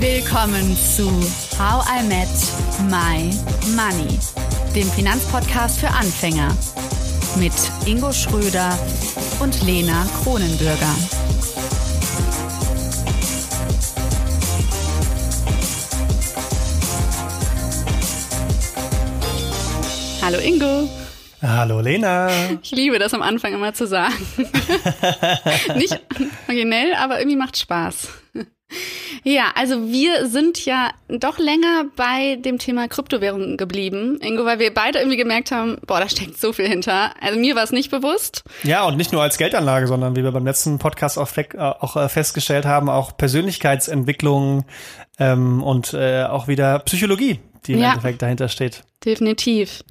Willkommen zu How I Met My Money, dem Finanzpodcast für Anfänger mit Ingo Schröder und Lena Kronenbürger. Hallo Ingo. Hallo Lena. Ich liebe das am Anfang immer zu sagen. Nicht originell, aber irgendwie macht Spaß. Ja, also wir sind ja doch länger bei dem Thema Kryptowährungen geblieben, Ingo, weil wir beide irgendwie gemerkt haben, boah, da steckt so viel hinter. Also mir war es nicht bewusst. Ja, und nicht nur als Geldanlage, sondern wie wir beim letzten Podcast auch, auch äh, festgestellt haben, auch Persönlichkeitsentwicklung ähm, und äh, auch wieder Psychologie, die im ja, Endeffekt dahinter steht. Definitiv.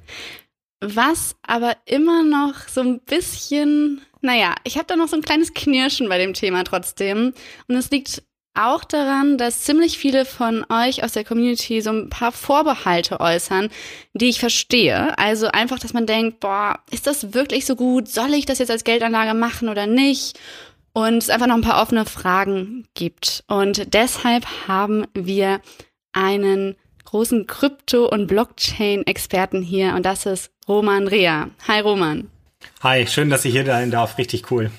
Was aber immer noch so ein bisschen, naja, ich habe da noch so ein kleines Knirschen bei dem Thema trotzdem. Und es liegt auch daran, dass ziemlich viele von euch aus der Community so ein paar Vorbehalte äußern, die ich verstehe. Also einfach, dass man denkt, boah, ist das wirklich so gut? Soll ich das jetzt als Geldanlage machen oder nicht? Und es einfach noch ein paar offene Fragen gibt. Und deshalb haben wir einen großen Krypto- und Blockchain-Experten hier und das ist Roman Rea. Hi Roman. Hi, schön, dass ich hier sein darf. Richtig cool.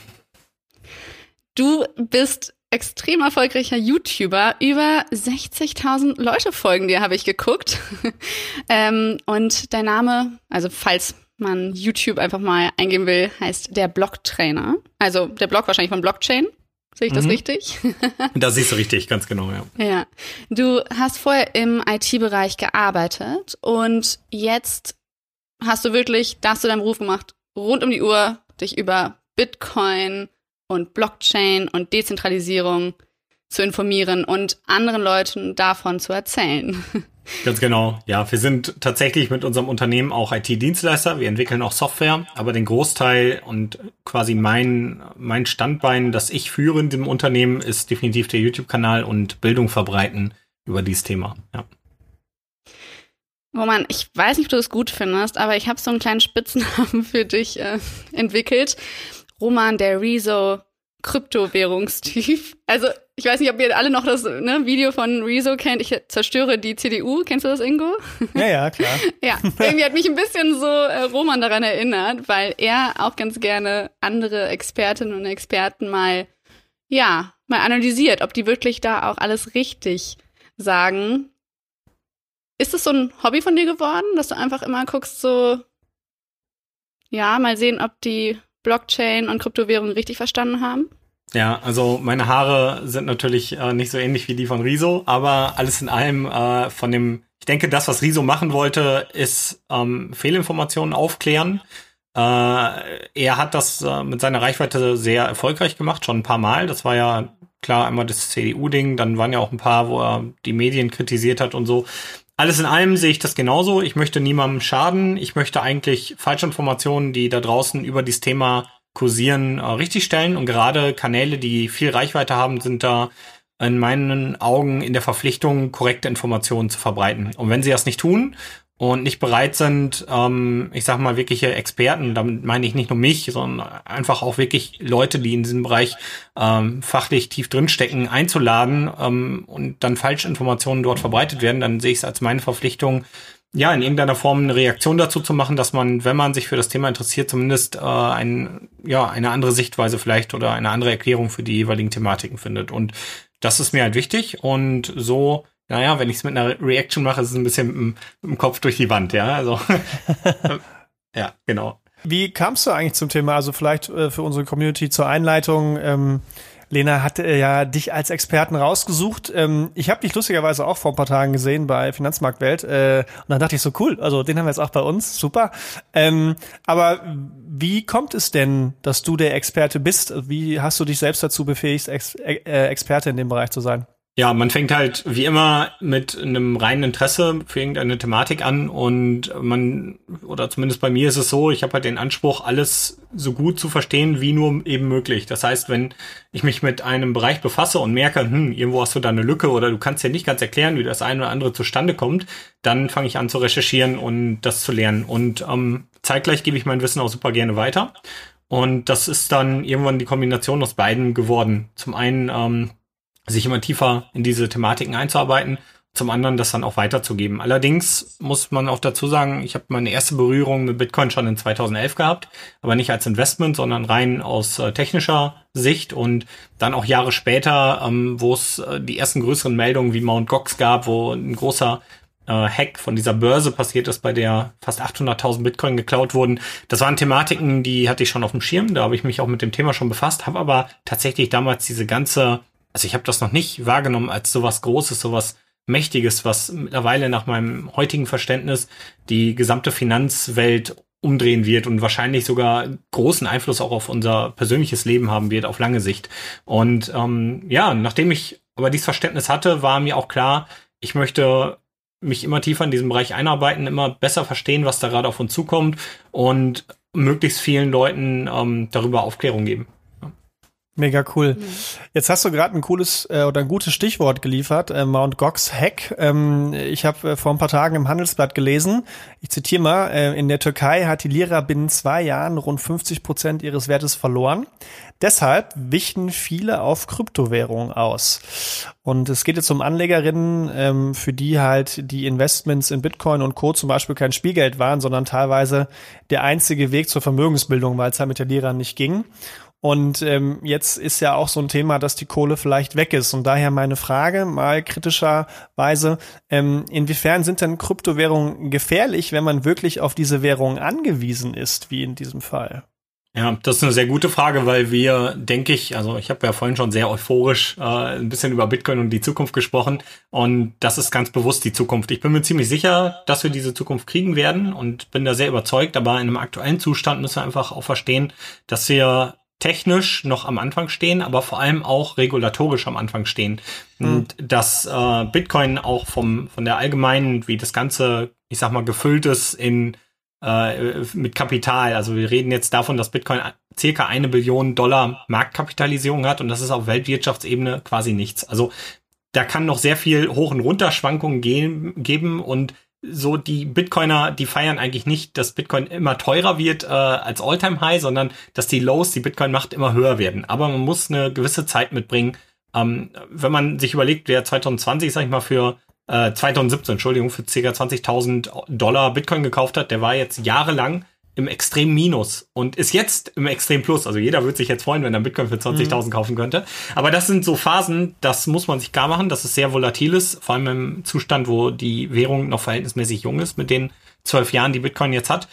Du bist extrem erfolgreicher YouTuber. Über 60.000 Leute folgen dir, habe ich geguckt. ähm, und dein Name, also falls man YouTube einfach mal eingeben will, heißt der Blocktrainer. Also der Blog wahrscheinlich von Blockchain. Sehe ich das mhm. richtig? das siehst du richtig, ganz genau, ja. Ja. Du hast vorher im IT-Bereich gearbeitet und jetzt hast du wirklich das zu deinem Beruf gemacht, rund um die Uhr dich über Bitcoin und Blockchain und Dezentralisierung zu informieren und anderen Leuten davon zu erzählen. Ganz genau. Ja, wir sind tatsächlich mit unserem Unternehmen auch IT-Dienstleister. Wir entwickeln auch Software, aber den Großteil und quasi mein, mein Standbein, das ich führe in dem Unternehmen, ist definitiv der YouTube-Kanal und Bildung verbreiten über dieses Thema. Ja. Roman, ich weiß nicht, ob du es gut findest, aber ich habe so einen kleinen Spitznamen für dich äh, entwickelt. Roman der Rezo Kryptowährungstyp. Also ich weiß nicht, ob ihr alle noch das ne, Video von Rezo kennt. Ich zerstöre die CDU. Kennst du das, Ingo? Ja, ja, klar. ja, irgendwie hat mich ein bisschen so äh, Roman daran erinnert, weil er auch ganz gerne andere Expertinnen und Experten mal, ja, mal analysiert, ob die wirklich da auch alles richtig sagen. Ist es so ein Hobby von dir geworden, dass du einfach immer guckst, so, ja, mal sehen, ob die Blockchain und Kryptowährungen richtig verstanden haben? Ja, also meine Haare sind natürlich äh, nicht so ähnlich wie die von Riso, aber alles in allem äh, von dem, ich denke, das, was Riso machen wollte, ist ähm, Fehlinformationen aufklären. Äh, er hat das äh, mit seiner Reichweite sehr erfolgreich gemacht, schon ein paar Mal. Das war ja klar einmal das CDU-Ding, dann waren ja auch ein paar, wo er die Medien kritisiert hat und so. Alles in allem sehe ich das genauso. Ich möchte niemandem schaden. Ich möchte eigentlich Falschinformationen, die da draußen über dieses Thema kursieren, äh, richtigstellen. Und gerade Kanäle, die viel Reichweite haben, sind da in meinen Augen in der Verpflichtung, korrekte Informationen zu verbreiten. Und wenn sie das nicht tun und nicht bereit sind, ähm, ich sag mal, wirkliche Experten, damit meine ich nicht nur mich, sondern einfach auch wirklich Leute, die in diesem Bereich ähm, fachlich tief drinstecken, einzuladen ähm, und dann Falschinformationen dort verbreitet werden, dann sehe ich es als meine Verpflichtung, ja, in irgendeiner Form eine Reaktion dazu zu machen, dass man, wenn man sich für das Thema interessiert, zumindest äh, ein, ja, eine andere Sichtweise vielleicht oder eine andere Erklärung für die jeweiligen Thematiken findet. Und das ist mir halt wichtig und so naja, wenn ich es mit einer Reaction mache, ist es ein bisschen im, im Kopf durch die Wand, ja. Also ja, genau. Wie kamst du eigentlich zum Thema? Also vielleicht äh, für unsere Community zur Einleitung. Ähm, Lena hat äh, ja dich als Experten rausgesucht. Ähm, ich habe dich lustigerweise auch vor ein paar Tagen gesehen bei Finanzmarktwelt. Äh, und dann dachte ich so, cool, also den haben wir jetzt auch bei uns, super. Ähm, aber wie kommt es denn, dass du der Experte bist? Wie hast du dich selbst dazu befähigt, Ex äh, Experte in dem Bereich zu sein? Ja, man fängt halt wie immer mit einem reinen Interesse für irgendeine Thematik an und man, oder zumindest bei mir ist es so, ich habe halt den Anspruch, alles so gut zu verstehen, wie nur eben möglich. Das heißt, wenn ich mich mit einem Bereich befasse und merke, hm, irgendwo hast du da eine Lücke oder du kannst ja nicht ganz erklären, wie das eine oder andere zustande kommt, dann fange ich an zu recherchieren und das zu lernen. Und ähm, zeitgleich gebe ich mein Wissen auch super gerne weiter. Und das ist dann irgendwann die Kombination aus beiden geworden. Zum einen ähm, sich immer tiefer in diese Thematiken einzuarbeiten zum anderen das dann auch weiterzugeben. Allerdings muss man auch dazu sagen, ich habe meine erste Berührung mit Bitcoin schon in 2011 gehabt, aber nicht als Investment, sondern rein aus äh, technischer Sicht und dann auch Jahre später, ähm, wo es äh, die ersten größeren Meldungen wie Mount Gox gab, wo ein großer äh, Hack von dieser Börse passiert ist, bei der fast 800.000 Bitcoin geklaut wurden. Das waren Thematiken, die hatte ich schon auf dem Schirm, da habe ich mich auch mit dem Thema schon befasst, habe aber tatsächlich damals diese ganze, also ich habe das noch nicht wahrgenommen als sowas Großes, sowas Mächtiges, was mittlerweile nach meinem heutigen Verständnis die gesamte Finanzwelt umdrehen wird und wahrscheinlich sogar großen Einfluss auch auf unser persönliches Leben haben wird auf lange Sicht. Und ähm, ja, nachdem ich aber dieses Verständnis hatte, war mir auch klar, ich möchte mich immer tiefer in diesem Bereich einarbeiten, immer besser verstehen, was da gerade auf uns zukommt und möglichst vielen Leuten ähm, darüber Aufklärung geben. Mega cool. Mhm. Jetzt hast du gerade ein cooles äh, oder ein gutes Stichwort geliefert, äh, Mount Gox Hack. Ähm, ich habe äh, vor ein paar Tagen im Handelsblatt gelesen, ich zitiere mal, äh, in der Türkei hat die Lira binnen zwei Jahren rund 50 Prozent ihres Wertes verloren. Deshalb wichen viele auf Kryptowährungen aus. Und es geht jetzt um Anlegerinnen, ähm, für die halt die Investments in Bitcoin und Co. zum Beispiel kein Spielgeld waren, sondern teilweise der einzige Weg zur Vermögensbildung, weil es halt mit der Lira nicht ging. Und ähm, jetzt ist ja auch so ein Thema, dass die Kohle vielleicht weg ist. Und daher meine Frage mal kritischerweise, ähm, inwiefern sind denn Kryptowährungen gefährlich, wenn man wirklich auf diese Währung angewiesen ist, wie in diesem Fall? Ja, das ist eine sehr gute Frage, weil wir, denke ich, also ich habe ja vorhin schon sehr euphorisch äh, ein bisschen über Bitcoin und die Zukunft gesprochen und das ist ganz bewusst die Zukunft. Ich bin mir ziemlich sicher, dass wir diese Zukunft kriegen werden und bin da sehr überzeugt, aber in einem aktuellen Zustand müssen wir einfach auch verstehen, dass wir technisch noch am Anfang stehen, aber vor allem auch regulatorisch am Anfang stehen. Mhm. Und dass äh, Bitcoin auch vom von der allgemeinen, wie das Ganze, ich sag mal, gefüllt ist in äh, mit Kapital. Also wir reden jetzt davon, dass Bitcoin circa eine Billion Dollar Marktkapitalisierung hat und das ist auf Weltwirtschaftsebene quasi nichts. Also da kann noch sehr viel Hoch- und Runterschwankungen gehen, geben und so die Bitcoiner, die feiern eigentlich nicht, dass Bitcoin immer teurer wird äh, als Alltime high sondern dass die Lows, die Bitcoin macht, immer höher werden. Aber man muss eine gewisse Zeit mitbringen. Ähm, wenn man sich überlegt, wer 2020, sag ich mal, für äh, 2017, Entschuldigung, für ca. 20.000 Dollar Bitcoin gekauft hat, der war jetzt jahrelang im extrem Minus und ist jetzt im extrem Plus. Also jeder würde sich jetzt freuen, wenn er Bitcoin für 20.000 mhm. kaufen könnte. Aber das sind so Phasen, das muss man sich klar machen, dass es sehr volatil ist, vor allem im Zustand, wo die Währung noch verhältnismäßig jung ist mit den zwölf Jahren, die Bitcoin jetzt hat.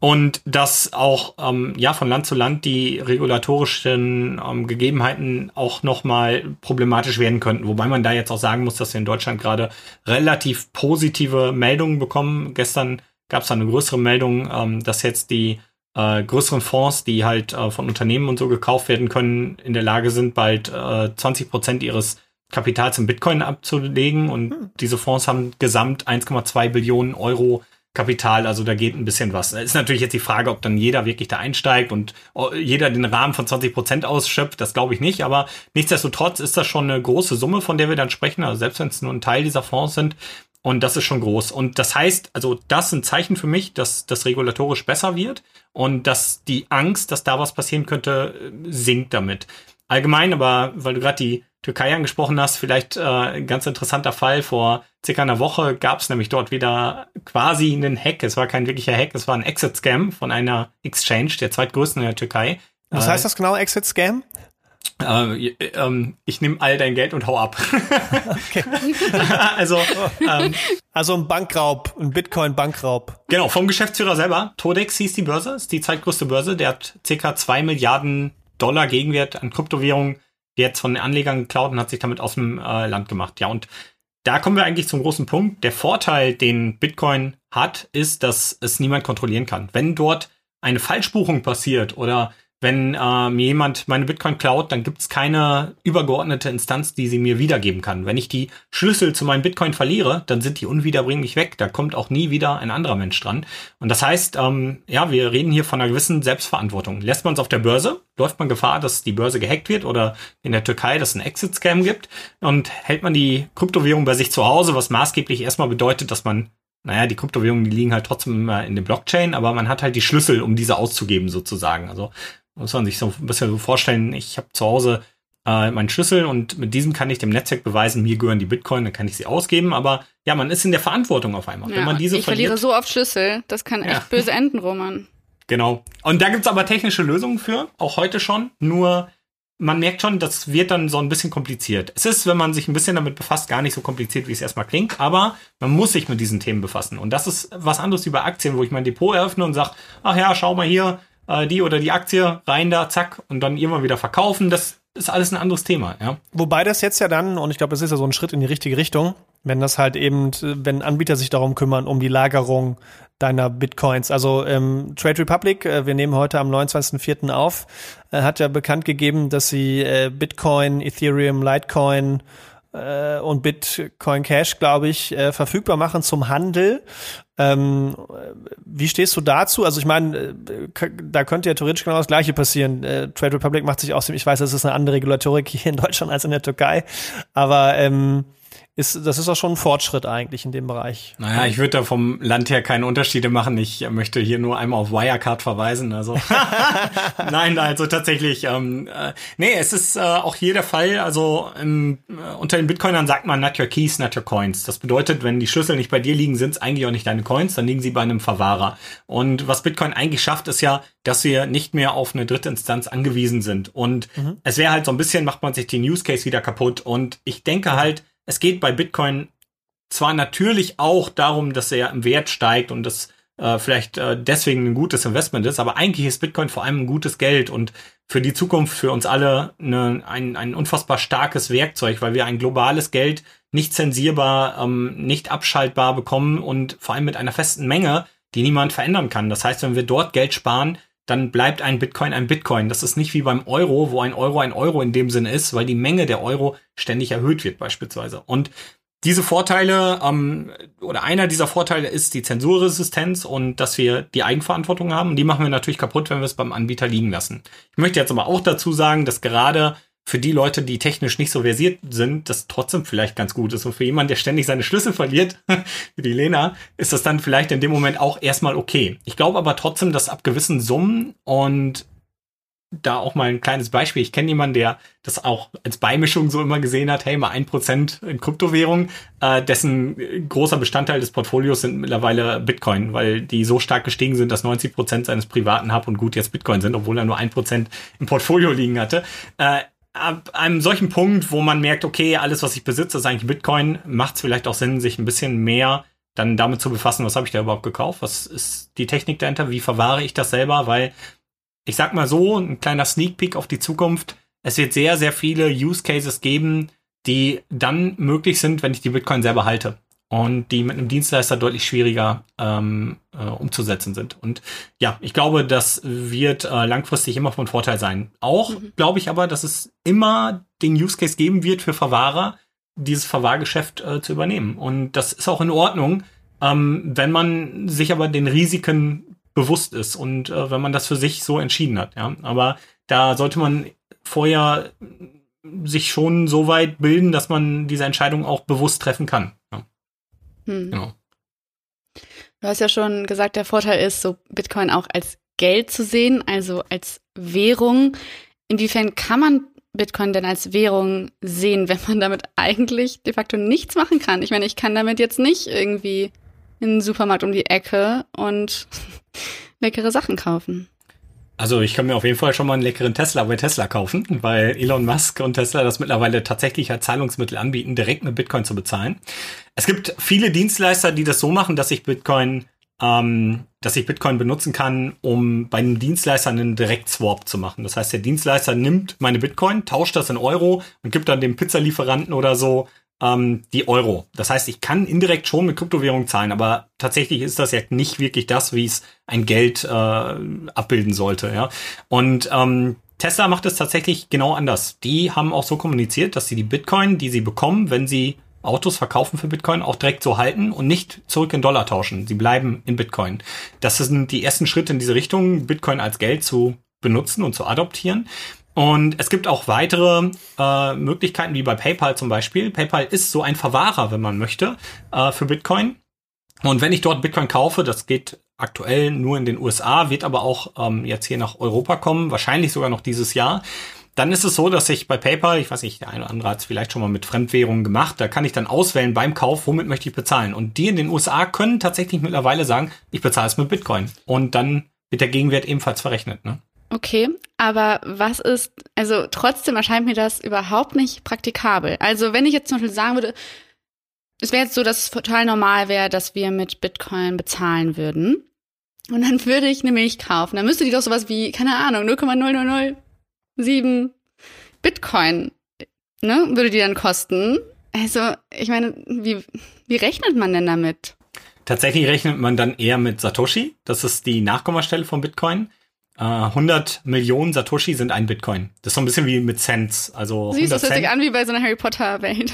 Und dass auch ähm, ja von Land zu Land die regulatorischen ähm, Gegebenheiten auch nochmal problematisch werden könnten. Wobei man da jetzt auch sagen muss, dass wir in Deutschland gerade relativ positive Meldungen bekommen. Gestern gab es eine größere Meldung, ähm, dass jetzt die äh, größeren Fonds, die halt äh, von Unternehmen und so gekauft werden können, in der Lage sind, bald äh, 20 Prozent ihres Kapitals in Bitcoin abzulegen. Und hm. diese Fonds haben gesamt 1,2 Billionen Euro Kapital, also da geht ein bisschen was. Ist natürlich jetzt die Frage, ob dann jeder wirklich da einsteigt und äh, jeder den Rahmen von 20 Prozent ausschöpft, das glaube ich nicht, aber nichtsdestotrotz ist das schon eine große Summe, von der wir dann sprechen, also selbst wenn es nur ein Teil dieser Fonds sind, und das ist schon groß. Und das heißt, also das ist ein Zeichen für mich, dass das regulatorisch besser wird und dass die Angst, dass da was passieren könnte, sinkt damit. Allgemein, aber weil du gerade die Türkei angesprochen hast, vielleicht äh, ein ganz interessanter Fall. Vor circa einer Woche gab es nämlich dort wieder quasi einen Hack. Es war kein wirklicher Hack, es war ein Exit-Scam von einer Exchange, der zweitgrößten in der Türkei. Was heißt das genau, Exit-Scam? Äh, ähm, ich nehme all dein Geld und hau ab. okay. also, ähm, also ein Bankraub, ein Bitcoin-Bankraub. Genau, vom Geschäftsführer selber. Todex hieß die Börse, ist die zweitgrößte Börse. Der hat ca. zwei Milliarden Dollar Gegenwert an Kryptowährungen jetzt von den Anlegern geklaut und hat sich damit aus dem äh, Land gemacht. Ja, und da kommen wir eigentlich zum großen Punkt. Der Vorteil, den Bitcoin hat, ist, dass es niemand kontrollieren kann. Wenn dort eine Falschbuchung passiert oder wenn äh, mir jemand meine Bitcoin klaut, dann gibt es keine übergeordnete Instanz, die sie mir wiedergeben kann. Wenn ich die Schlüssel zu meinem Bitcoin verliere, dann sind die unwiederbringlich weg. Da kommt auch nie wieder ein anderer Mensch dran. Und das heißt, ähm, ja, wir reden hier von einer gewissen Selbstverantwortung. Lässt man es auf der Börse, läuft man Gefahr, dass die Börse gehackt wird oder in der Türkei, dass es einen Exit-Scam gibt. Und hält man die Kryptowährung bei sich zu Hause, was maßgeblich erstmal bedeutet, dass man naja, die Kryptowährungen, die liegen halt trotzdem immer in der Blockchain, aber man hat halt die Schlüssel, um diese auszugeben sozusagen. Also muss man sich so ein bisschen so vorstellen, ich habe zu Hause äh, meinen Schlüssel und mit diesem kann ich dem Netzwerk beweisen, mir gehören die Bitcoin, dann kann ich sie ausgeben. Aber ja, man ist in der Verantwortung auf einmal. Ja, Wenn man diese ich verliere so oft Schlüssel. Das kann echt Ja. böse enden, Roman. Genau. Und da gibt's aber technische Lösungen für, auch heute schon. Nur man merkt schon, das wird dann so ein bisschen kompliziert. Es ist, wenn man sich ein bisschen damit befasst, gar nicht so kompliziert, wie es erstmal klingt, aber man muss sich mit diesen Themen befassen. Und das ist was anderes wie bei Aktien, wo ich mein Depot eröffne und sage, ach ja, schau mal hier, äh, die oder die Aktie, rein da, zack, und dann irgendwann wieder verkaufen. Das ist alles ein anderes Thema, ja. Wobei das jetzt ja dann, und ich glaube, das ist ja so ein Schritt in die richtige Richtung, wenn das halt eben, wenn Anbieter sich darum kümmern, um die Lagerung deiner Bitcoins. Also ähm, Trade Republic, äh, wir nehmen heute am 29.04. auf, äh, hat ja bekannt gegeben, dass sie äh, Bitcoin, Ethereum, Litecoin äh, und Bitcoin Cash, glaube ich, äh, verfügbar machen zum Handel. Ähm, wie stehst du dazu? Also ich meine, äh, da könnte ja theoretisch genau das Gleiche passieren. Äh, Trade Republic macht sich aus dem, ich weiß, das ist eine andere Regulatorik hier in Deutschland als in der Türkei, aber ähm, ist, das ist auch schon ein Fortschritt eigentlich in dem Bereich. Naja, ich würde da vom Land her keine Unterschiede machen. Ich möchte hier nur einmal auf Wirecard verweisen. Also nein, also tatsächlich. Ähm, äh, nee, es ist äh, auch hier der Fall. Also ähm, äh, unter den Bitcoinern sagt man not your keys, not your coins. Das bedeutet, wenn die Schlüssel nicht bei dir liegen, sind es eigentlich auch nicht deine Coins, dann liegen sie bei einem Verwahrer. Und was Bitcoin eigentlich schafft, ist ja, dass wir nicht mehr auf eine dritte Instanz angewiesen sind. Und es wäre halt so ein bisschen, macht man sich den Use Case wieder kaputt. Und ich denke halt, es geht bei Bitcoin zwar natürlich auch darum, dass er im Wert steigt und das äh, vielleicht äh, deswegen ein gutes Investment ist, aber eigentlich ist Bitcoin vor allem ein gutes Geld und für die Zukunft für uns alle eine, ein, ein unfassbar starkes Werkzeug, weil wir ein globales Geld nicht zensierbar, ähm, nicht abschaltbar bekommen und vor allem mit einer festen Menge, die niemand verändern kann. Das heißt, wenn wir dort Geld sparen, dann bleibt ein Bitcoin ein Bitcoin. Das ist nicht wie beim Euro, wo ein Euro ein Euro in dem Sinne ist, weil die Menge der Euro ständig erhöht wird beispielsweise. Und diese Vorteile, ähm, oder einer dieser Vorteile ist die Zensurresistenz und dass wir die Eigenverantwortung haben. Die machen wir natürlich kaputt, wenn wir es beim Anbieter liegen lassen. Ich möchte jetzt aber auch dazu sagen, dass gerade für die Leute, die technisch nicht so versiert sind, das trotzdem vielleicht ganz gut ist. Und für jemanden, der ständig seine Schlüssel verliert, wie die Lena, ist das dann vielleicht in dem Moment auch erstmal okay. Ich glaube aber trotzdem, dass ab gewissen Summen und da auch mal ein kleines Beispiel. Ich kenne jemanden, der das auch als Beimischung so immer gesehen hat, hey, mal ein Prozent in Kryptowährung, äh, dessen großer Bestandteil des Portfolios sind mittlerweile Bitcoin, weil die so stark gestiegen sind, dass 90 Prozent seines privaten Hub und Gut jetzt Bitcoin sind, obwohl er nur ein Prozent im Portfolio liegen hatte. Äh, ab einem solchen Punkt, wo man merkt, okay, alles, was ich besitze, ist eigentlich Bitcoin, macht es vielleicht auch Sinn, sich ein bisschen mehr dann damit zu befassen, was habe ich da überhaupt gekauft, was ist die Technik dahinter, wie verwahre ich das selber, weil ich sag mal so, ein kleiner Sneak Peek auf die Zukunft. Es wird sehr, sehr viele Use Cases geben, die dann möglich sind, wenn ich die Bitcoin selber halte. Und die mit einem Dienstleister deutlich schwieriger ähm, äh, umzusetzen sind. Und ja, ich glaube, das wird äh, langfristig immer von Vorteil sein. Auch glaube ich aber, dass es immer den Use Case geben wird für Verwahrer, dieses Verwahrgeschäft äh, zu übernehmen. Und das ist auch in Ordnung, ähm, wenn man sich aber den Risiken bewusst ist und äh, wenn man das für sich so entschieden hat. Ja, aber da sollte man vorher sich schon so weit bilden, dass man diese Entscheidung auch bewusst treffen kann. Hm. genau. Du hast ja schon gesagt, der Vorteil ist, so Bitcoin auch als Geld zu sehen, also als Währung. Inwiefern kann man Bitcoin denn als Währung sehen, wenn man damit eigentlich de facto nichts machen kann? Ich meine, ich kann damit jetzt nicht irgendwie in den Supermarkt um die Ecke und leckere Sachen kaufen. Also ich kann mir auf jeden Fall schon mal einen leckeren Tesla bei Tesla kaufen, weil Elon Musk und Tesla das mittlerweile tatsächlich als Zahlungsmittel anbieten, direkt mit Bitcoin zu bezahlen. Es gibt viele Dienstleister, die das so machen, dass ich Bitcoin, ähm, dass ich Bitcoin benutzen kann, um bei einem Dienstleister einen Direktswap zu machen. Das heißt, der Dienstleister nimmt meine Bitcoin, tauscht das in Euro und gibt dann dem Pizzalieferanten oder so ähm, die Euro. Das heißt, ich kann indirekt schon mit Kryptowährung zahlen, aber tatsächlich ist das ja nicht wirklich das, wie es ein Geld äh, abbilden sollte. Ja? Und ähm, Tesla macht es tatsächlich genau anders. Die haben auch so kommuniziert, dass sie die Bitcoin, die sie bekommen, wenn sie Autos verkaufen für Bitcoin, auch direkt so halten und nicht zurück in Dollar tauschen. Sie bleiben in Bitcoin. Das sind die ersten Schritte in diese Richtung, Bitcoin als Geld zu benutzen und zu adoptieren. Und es gibt auch weitere äh, Möglichkeiten, wie bei PayPal zum Beispiel. PayPal ist so ein Verwahrer, wenn man möchte, äh, für Bitcoin. Und wenn ich dort Bitcoin kaufe, das geht aktuell nur in den USA, wird aber auch ähm, jetzt hier nach Europa kommen, wahrscheinlich sogar noch dieses Jahr, dann ist es so, dass ich bei PayPal, ich weiß nicht, der eine oder andere hat es vielleicht schon mal mit Fremdwährungen gemacht, da kann ich dann auswählen beim Kauf, womit möchte ich bezahlen. Und die in den USA können tatsächlich mittlerweile sagen, ich bezahle es mit Bitcoin. Und dann wird der Gegenwert ebenfalls verrechnet. Ne? Okay, aber was ist, also trotzdem erscheint mir das überhaupt nicht praktikabel. Also wenn ich jetzt zum Beispiel sagen würde, es wäre jetzt so, dass es total normal wäre, dass wir mit Bitcoin bezahlen würden. Und dann würde ich eine Milch kaufen. Dann müsste die doch sowas wie, keine Ahnung, 0,0007 Bitcoin, ne, würde die dann kosten. Also, ich meine, wie, wie rechnet man denn damit? Tatsächlich rechnet man dann eher mit Satoshi. Das ist die Nachkommastelle von Bitcoin. 100 äh, Millionen Satoshi sind ein Bitcoin. Das ist so ein bisschen wie mit Cents. Also Siehst, das hört sich an wie bei so einer Harry Potter Welt.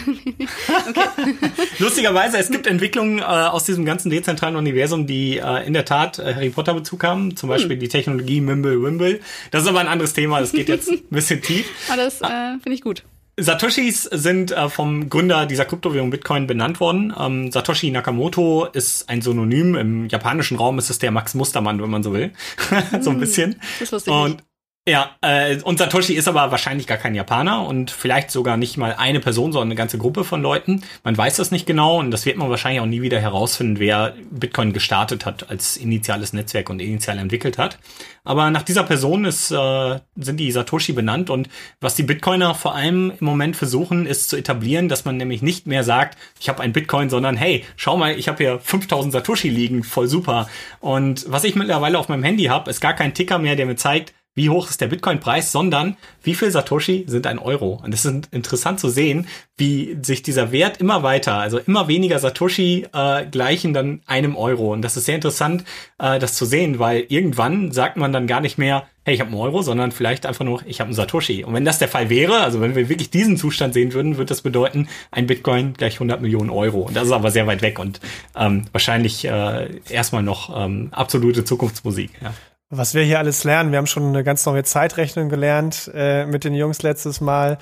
Lustigerweise, es gibt Entwicklungen äh, aus diesem ganzen dezentralen Universum, die äh, in der Tat äh, Harry Potter Bezug haben. Zum Beispiel hm. die Technologie Mimble Wimble. Das ist aber ein anderes Thema. Das geht jetzt ein bisschen tief. Aber das äh, finde ich gut. Satoshis sind äh, vom Gründer dieser Kryptowährung Bitcoin benannt worden. Ähm, Satoshi Nakamoto ist ein Synonym. Im japanischen Raum ist es der Max Mustermann, wenn man so will. so ein hm, bisschen. Das wusste ich Und nicht. Ja, äh, und Satoshi ist aber wahrscheinlich gar kein Japaner und vielleicht sogar nicht mal eine Person, sondern eine ganze Gruppe von Leuten. Man weiß das nicht genau und das wird man wahrscheinlich auch nie wieder herausfinden, wer Bitcoin gestartet hat als initiales Netzwerk und initial entwickelt hat. Aber nach dieser Person ist, äh, sind die Satoshi benannt und was die Bitcoiner vor allem im Moment versuchen, ist zu etablieren, dass man nämlich nicht mehr sagt, ich habe ein Bitcoin, sondern hey, schau mal, ich habe hier 5000 Satoshi liegen, voll super. Und was ich mittlerweile auf meinem Handy habe, ist gar kein Ticker mehr, der mir zeigt, wie hoch ist der Bitcoin-Preis, sondern wie viel Satoshi sind ein Euro. Und es ist interessant zu sehen, wie sich dieser Wert immer weiter, also immer weniger Satoshi äh, gleichen dann einem Euro. Und das ist sehr interessant, äh, das zu sehen, weil irgendwann sagt man dann gar nicht mehr, hey, ich habe einen Euro, sondern vielleicht einfach nur, ich habe einen Satoshi. Und wenn das der Fall wäre, also wenn wir wirklich diesen Zustand sehen würden, würde das bedeuten, ein Bitcoin gleich 100 Millionen Euro. Und das ist aber sehr weit weg und ähm, wahrscheinlich äh, erstmal noch ähm, absolute Zukunftsmusik. Ja. Was wir hier alles lernen, wir haben schon eine ganz neue Zeitrechnung gelernt äh, mit den Jungs letztes Mal.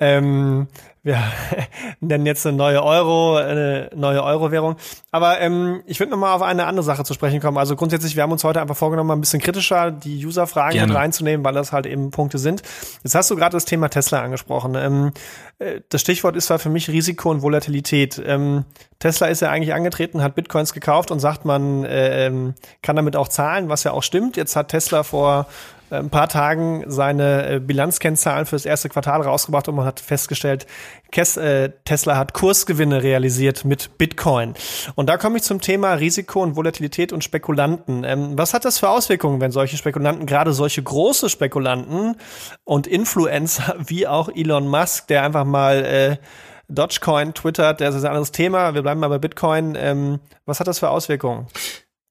Ähm, wir nennen jetzt eine neue Euro, eine neue Euro-Währung. Aber ähm, ich würde nochmal auf eine andere Sache zu sprechen kommen. Also grundsätzlich, wir haben uns heute einfach vorgenommen, ein bisschen kritischer die User-Fragen mit reinzunehmen, weil das halt eben Punkte sind. Jetzt hast du gerade das Thema Tesla angesprochen. Ähm, äh, das Stichwort ist zwar für mich Risiko und Volatilität. Ähm, Tesla ist ja eigentlich angetreten, hat Bitcoins gekauft und sagt, man äh, ähm, kann damit auch zahlen, was ja auch stimmt. Jetzt hat Tesla vor ein paar Tagen seine äh, Bilanzkennzahlen für das erste Quartal rausgebracht und man hat festgestellt, äh, Tesla hat Kursgewinne realisiert mit Bitcoin. Und da komme ich zum Thema Risiko und Volatilität und Spekulanten. Ähm, was hat das für Auswirkungen, wenn solche Spekulanten, gerade solche große Spekulanten und Influencer wie auch Elon Musk, der einfach mal äh, Dogecoin twittert, das ist ein anderes Thema, wir bleiben mal bei Bitcoin. Ähm, was hat das für Auswirkungen?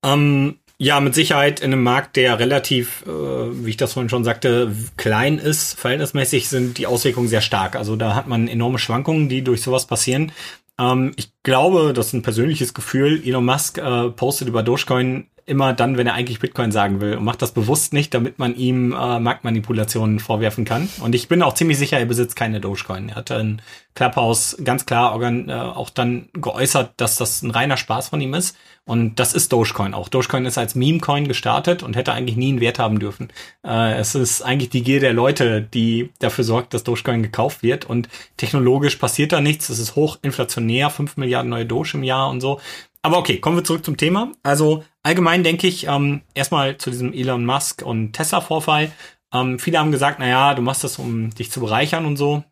Um ähm, ja, mit Sicherheit in einem Markt, der relativ, äh, wie ich das vorhin schon sagte, klein ist, verhältnismäßig sind die Auswirkungen sehr stark. Also da hat man enorme Schwankungen, die durch sowas passieren. Ähm, ich glaube, das ist ein persönliches Gefühl. Elon Musk äh, postet über Dogecoin immer dann, wenn er eigentlich Bitcoin sagen will und macht das bewusst nicht, damit man ihm äh, Marktmanipulationen vorwerfen kann. Und ich bin auch ziemlich sicher, er besitzt keine Dogecoin. Er hat in Clubhouse ganz klar äh, auch dann geäußert, dass das ein reiner Spaß von ihm ist. Und das ist Dogecoin auch. Dogecoin ist als Meme-Coin gestartet und hätte eigentlich nie einen Wert haben dürfen. Äh, es ist eigentlich die Gier der Leute, die dafür sorgt, dass Dogecoin gekauft wird. Und technologisch passiert da nichts. Es ist hochinflationär, 5 Milliarden neue Doge im Jahr und so. Aber okay, kommen wir zurück zum Thema. Also allgemein denke ich ähm, erstmal zu diesem Elon Musk und Tesla-Vorfall. Ähm, viele haben gesagt, naja, du machst das, um dich zu bereichern und so.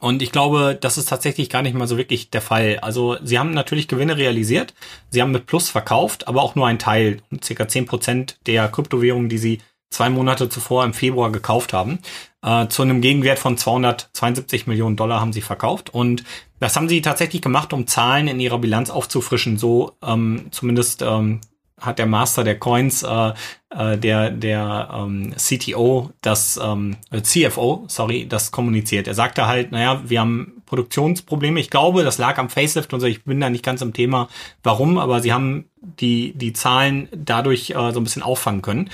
Und ich glaube, das ist tatsächlich gar nicht mal so wirklich der Fall. Also sie haben natürlich Gewinne realisiert, sie haben mit Plus verkauft, aber auch nur ein Teil, circa zehn Prozent der Kryptowährungen, die sie zwei Monate zuvor im Februar gekauft haben. Äh, zu einem Gegenwert von 272 Millionen Dollar haben sie verkauft. Und das haben sie tatsächlich gemacht, um Zahlen in ihrer Bilanz aufzufrischen. So ähm, zumindest ähm, hat der Master der Coins, äh, äh, der der ähm, CTO, das ähm, äh, CFO, sorry, das kommuniziert. Er sagte halt, naja, wir haben Produktionsprobleme. Ich glaube, das lag am Facelift und so. Ich bin da nicht ganz im Thema, warum, aber sie haben die die Zahlen dadurch äh, so ein bisschen auffangen können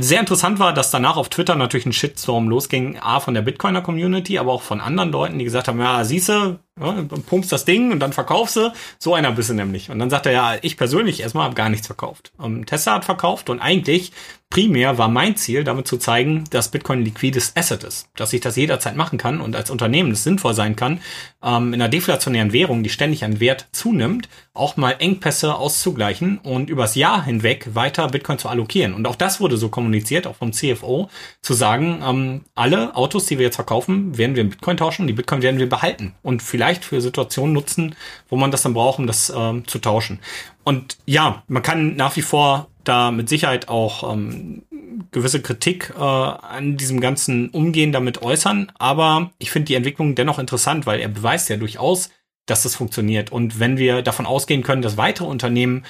sehr interessant war, dass danach auf Twitter natürlich ein Shitstorm losging, A, von der Bitcoiner Community, aber auch von anderen Leuten, die gesagt haben, ja, siehste, Ja, pumpst das Ding und dann verkaufst du. So einer bist du nämlich. Und dann sagt er, ja, ich persönlich erstmal habe gar nichts verkauft. Ähm, Tesla hat verkauft und eigentlich primär war mein Ziel, damit zu zeigen, dass Bitcoin liquides Asset ist, dass ich das jederzeit machen kann und als Unternehmen es sinnvoll sein kann, ähm, in einer deflationären Währung, die ständig an Wert zunimmt, auch mal Engpässe auszugleichen und übers Jahr hinweg weiter Bitcoin zu allokieren. Und auch das wurde so kommuniziert, auch vom CFO, zu sagen, ähm, alle Autos, die wir jetzt verkaufen, werden wir in Bitcoin tauschen, die Bitcoin werden wir behalten und vielleicht für Situationen nutzen, wo man das dann braucht, um das ähm, zu tauschen. Und ja, man kann nach wie vor da mit Sicherheit auch ähm, gewisse Kritik äh, an diesem ganzen Umgehen damit äußern. Aber ich finde die Entwicklung dennoch interessant, weil er beweist ja durchaus, dass das funktioniert. Und wenn wir davon ausgehen können, dass weitere Unternehmen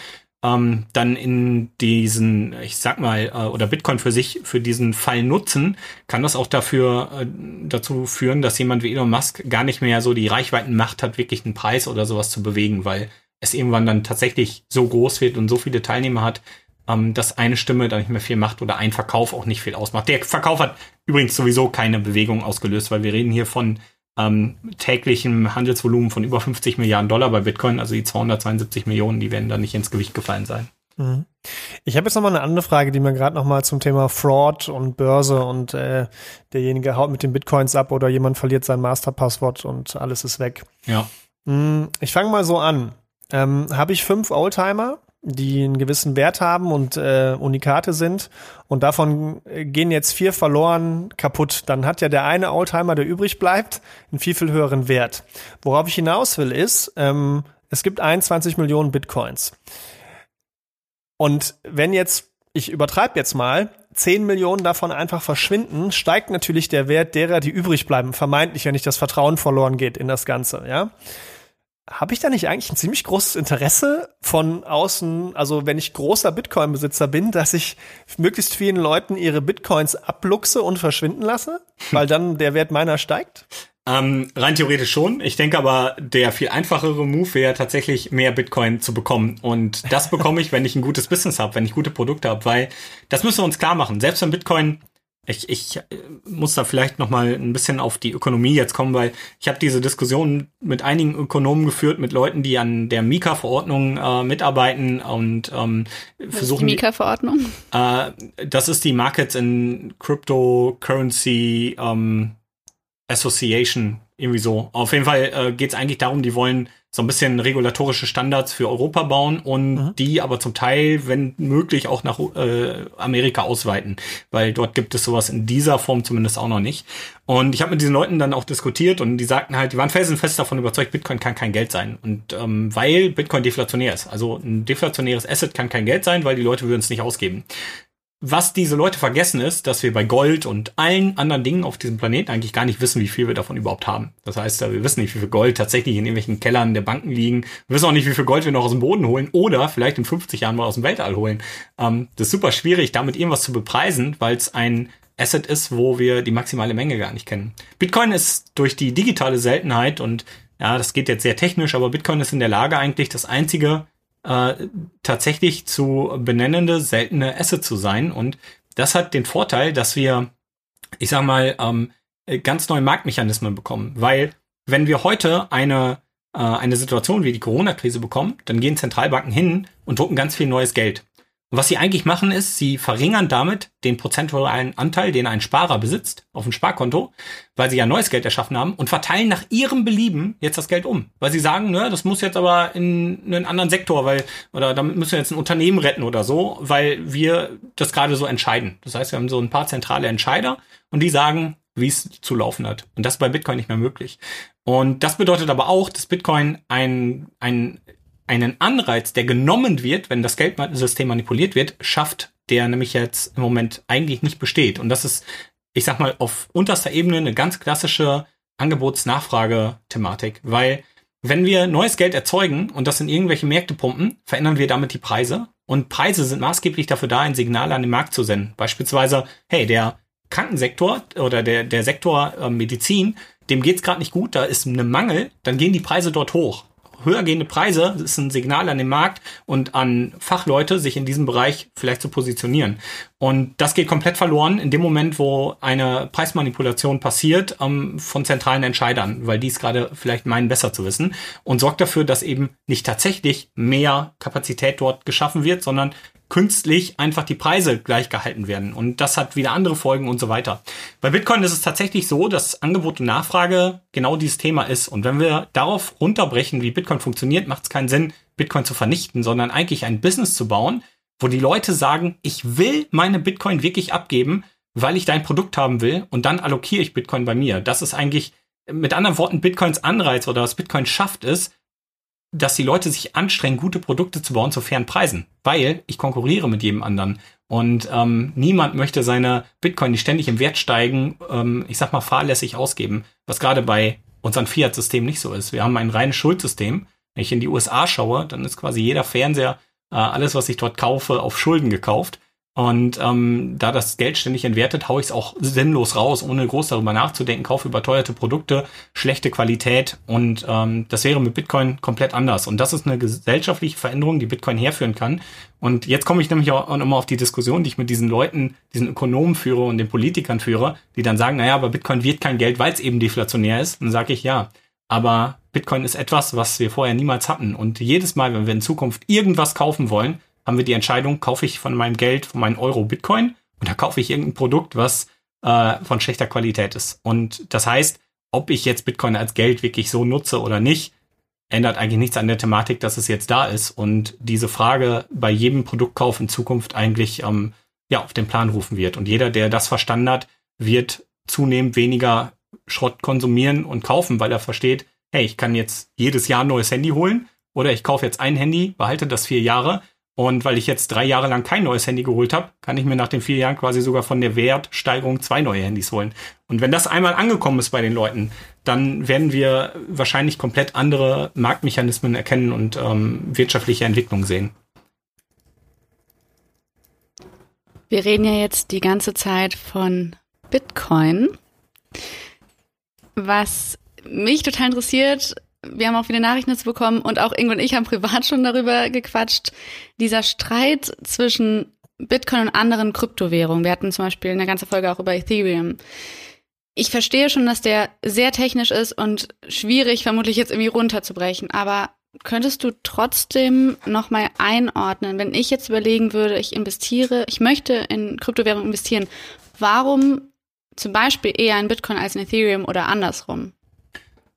ähm, dann in diesen, ich sag mal, äh, oder Bitcoin für sich für diesen Fall nutzen, kann das auch dafür äh, dazu führen, dass jemand wie Elon Musk gar nicht mehr so die Reichweitenmacht hat, wirklich einen Preis oder sowas zu bewegen, weil es irgendwann dann tatsächlich so groß wird und so viele Teilnehmer hat, ähm, dass eine Stimme da nicht mehr viel macht oder ein Verkauf auch nicht viel ausmacht. Der Verkauf hat übrigens sowieso keine Bewegung ausgelöst, weil wir reden hier von ähm, täglichem Handelsvolumen von über 50 Milliarden Dollar bei Bitcoin, also die 272 Millionen, die werden da nicht ins Gewicht gefallen sein. Mhm. Ich habe jetzt noch mal eine andere Frage, die mir gerade noch mal zum Thema Fraud und Börse und äh, derjenige haut mit den Bitcoins ab oder jemand verliert sein Masterpasswort und alles ist weg. Ja. Mhm. Ich fange mal so an. Ähm, habe ich fünf Oldtimer die einen gewissen Wert haben und äh, Unikate sind und davon äh, gehen jetzt vier verloren kaputt, dann hat ja der eine Oldtimer, der übrig bleibt, einen viel, viel höheren Wert. Worauf ich hinaus will, ist, ähm, es gibt 21 Millionen Bitcoins. Und wenn jetzt, ich übertreibe jetzt mal, 10 Millionen davon einfach verschwinden, steigt natürlich der Wert derer, die übrig bleiben, vermeintlich, wenn nicht das Vertrauen verloren geht in das Ganze, ja habe ich da nicht eigentlich ein ziemlich großes Interesse von außen, also wenn ich großer Bitcoin-Besitzer bin, dass ich möglichst vielen Leuten ihre Bitcoins abluchse und verschwinden lasse, weil dann der Wert meiner steigt? Ähm, rein theoretisch schon. Ich denke aber, der viel einfachere Move wäre tatsächlich mehr Bitcoin zu bekommen. Und das bekomme ich, wenn ich ein gutes Business habe, wenn ich gute Produkte habe, weil das müssen wir uns klar machen. Selbst wenn Bitcoin ich, ich äh, muss da vielleicht noch mal ein bisschen auf die Ökonomie jetzt kommen, weil ich habe diese Diskussion mit einigen Ökonomen geführt, mit Leuten, die an der Mika-Verordnung äh, mitarbeiten und ähm, Was versuchen. Ist die Mika-Verordnung? Äh, das ist die Markets in Cryptocurrency ähm, Association, irgendwie so. Auf jeden Fall äh, geht es eigentlich darum, die wollen so ein bisschen regulatorische Standards für Europa bauen und mhm. die aber zum Teil, wenn möglich, auch nach äh, Amerika ausweiten, weil dort gibt es sowas in dieser Form zumindest auch noch nicht. Und ich habe mit diesen Leuten dann auch diskutiert und die sagten halt, die waren felsenfest davon überzeugt, Bitcoin kann kein Geld sein. Und ähm, weil Bitcoin deflationär ist. Also ein deflationäres Asset kann kein Geld sein, weil die Leute würden es nicht ausgeben was diese Leute vergessen ist, dass wir bei Gold und allen anderen Dingen auf diesem Planeten eigentlich gar nicht wissen, wie viel wir davon überhaupt haben. Das heißt, wir wissen nicht, wie viel Gold tatsächlich in irgendwelchen Kellern der Banken liegen. Wir wissen auch nicht, wie viel Gold wir noch aus dem Boden holen oder vielleicht in 50 Jahren mal aus dem Weltall holen. Ähm, das ist super schwierig, damit irgendwas zu bepreisen, weil es ein Asset ist, wo wir die maximale Menge gar nicht kennen. Bitcoin ist durch die digitale Seltenheit und ja, das geht jetzt sehr technisch, aber Bitcoin ist in der Lage eigentlich das einzige äh, tatsächlich zu benennende, seltene Asset zu sein. Und das hat den Vorteil, dass wir, ich sag mal, ähm, ganz neue Marktmechanismen bekommen. Weil wenn wir heute eine, äh, eine Situation wie die Corona-Krise bekommen, dann gehen Zentralbanken hin und drucken ganz viel neues Geld. Und was sie eigentlich machen ist, sie verringern damit den prozentualen Anteil, den ein Sparer besitzt, auf dem Sparkonto, weil sie ja neues Geld erschaffen haben und verteilen nach ihrem Belieben jetzt das Geld um. Weil sie sagen, ne, das muss jetzt aber in einen anderen Sektor, weil, oder damit müssen wir jetzt ein Unternehmen retten oder so, weil wir das gerade so entscheiden. Das heißt, wir haben so ein paar zentrale Entscheider und die sagen, wie es zu laufen hat. Und das ist bei Bitcoin nicht mehr möglich. Und das bedeutet aber auch, dass Bitcoin ein, ein einen Anreiz, der genommen wird, wenn das Geldsystem manipuliert wird, schafft, der nämlich jetzt im Moment eigentlich nicht besteht. Und das ist, ich sag mal, auf unterster Ebene eine ganz klassische Angebots-Nachfrage-Thematik, weil wenn wir neues Geld erzeugen und das in irgendwelche Märkte pumpen, verändern wir damit die Preise. Und Preise sind maßgeblich dafür da, ein Signal an den Markt zu senden. Beispielsweise, hey, der Krankensektor oder der, der Sektor äh, Medizin, dem geht's gerade nicht gut, da ist ein Mangel, dann gehen die Preise dort hoch. Höher gehende Preise ist ein Signal an den Markt und an Fachleute, sich in diesem Bereich vielleicht zu positionieren. Und das geht komplett verloren in dem Moment, wo eine Preismanipulation passiert ähm, von zentralen Entscheidern, weil die es gerade vielleicht meinen, besser zu wissen und sorgt dafür, dass eben nicht tatsächlich mehr Kapazität dort geschaffen wird, sondern künstlich einfach die Preise gleich gehalten werden. Und das hat wieder andere Folgen und so weiter. Bei Bitcoin ist es tatsächlich so, dass Angebot und Nachfrage genau dieses Thema ist. Und wenn wir darauf runterbrechen, wie Bitcoin funktioniert, macht es keinen Sinn, Bitcoin zu vernichten, sondern eigentlich ein Business zu bauen, wo die Leute sagen, ich will meine Bitcoin wirklich abgeben, weil ich dein Produkt haben will und dann allokiere ich Bitcoin bei mir. Das ist eigentlich mit anderen Worten Bitcoins Anreiz oder was Bitcoin schafft, ist, dass die Leute sich anstrengen, gute Produkte zu bauen zu fairen Preisen, weil ich konkurriere mit jedem anderen. Und ähm, niemand möchte seine Bitcoin, die ständig im Wert steigen, ähm, ich sag mal, fahrlässig ausgeben, was gerade bei unseren Fiat-Systemen nicht so ist. Wir haben ein reines Schuldsystem. Wenn ich in die USA schaue, dann ist quasi jeder Fernseher, äh, alles, was ich dort kaufe, auf Schulden gekauft. Und ähm, da das Geld ständig entwertet, haue ich es auch sinnlos raus, ohne groß darüber nachzudenken, kaufe überteuerte Produkte, schlechte Qualität und ähm, das wäre mit Bitcoin komplett anders. Und das ist eine gesellschaftliche Veränderung, die Bitcoin herführen kann. Und jetzt komme ich nämlich auch nochmal auf die Diskussion, die ich mit diesen Leuten, diesen Ökonomen führe und den Politikern führe, die dann sagen, naja, aber Bitcoin wird kein Geld, weil es eben deflationär ist. Dann sage ich ja, aber Bitcoin ist etwas, was wir vorher niemals hatten. Und jedes Mal, wenn wir in Zukunft irgendwas kaufen wollen, haben wir die Entscheidung, kaufe ich von meinem Geld, von meinem Euro Bitcoin oder kaufe ich irgendein Produkt, was äh, von schlechter Qualität ist. Und das heißt, ob ich jetzt Bitcoin als Geld wirklich so nutze oder nicht, ändert eigentlich nichts an der Thematik, dass es jetzt da ist und diese Frage bei jedem Produktkauf in Zukunft eigentlich ähm, ja auf den Plan rufen wird. Und jeder, der das verstanden hat, wird zunehmend weniger Schrott konsumieren und kaufen, weil er versteht, hey, ich kann jetzt jedes Jahr ein neues Handy holen oder ich kaufe jetzt ein Handy, behalte das vier Jahre und weil ich jetzt drei Jahre lang kein neues Handy geholt habe, kann ich mir nach den vier Jahren quasi sogar von der Wertsteigerung zwei neue Handys holen. Und wenn das einmal angekommen ist bei den Leuten, dann werden wir wahrscheinlich komplett andere Marktmechanismen erkennen und ähm, wirtschaftliche Entwicklung sehen. Wir reden ja jetzt die ganze Zeit von Bitcoin. Was mich total interessiert, wir haben auch viele Nachrichten dazu bekommen und auch Ingo und ich haben privat schon darüber gequatscht. Dieser Streit zwischen Bitcoin und anderen Kryptowährungen. Wir hatten zum Beispiel eine ganze Folge auch über Ethereum. Ich verstehe schon, dass der sehr technisch ist und schwierig vermutlich jetzt irgendwie runterzubrechen, aber könntest du trotzdem nochmal einordnen, wenn ich jetzt überlegen würde, ich investiere, ich möchte in Kryptowährungen investieren, warum zum Beispiel eher in Bitcoin als in Ethereum oder andersrum?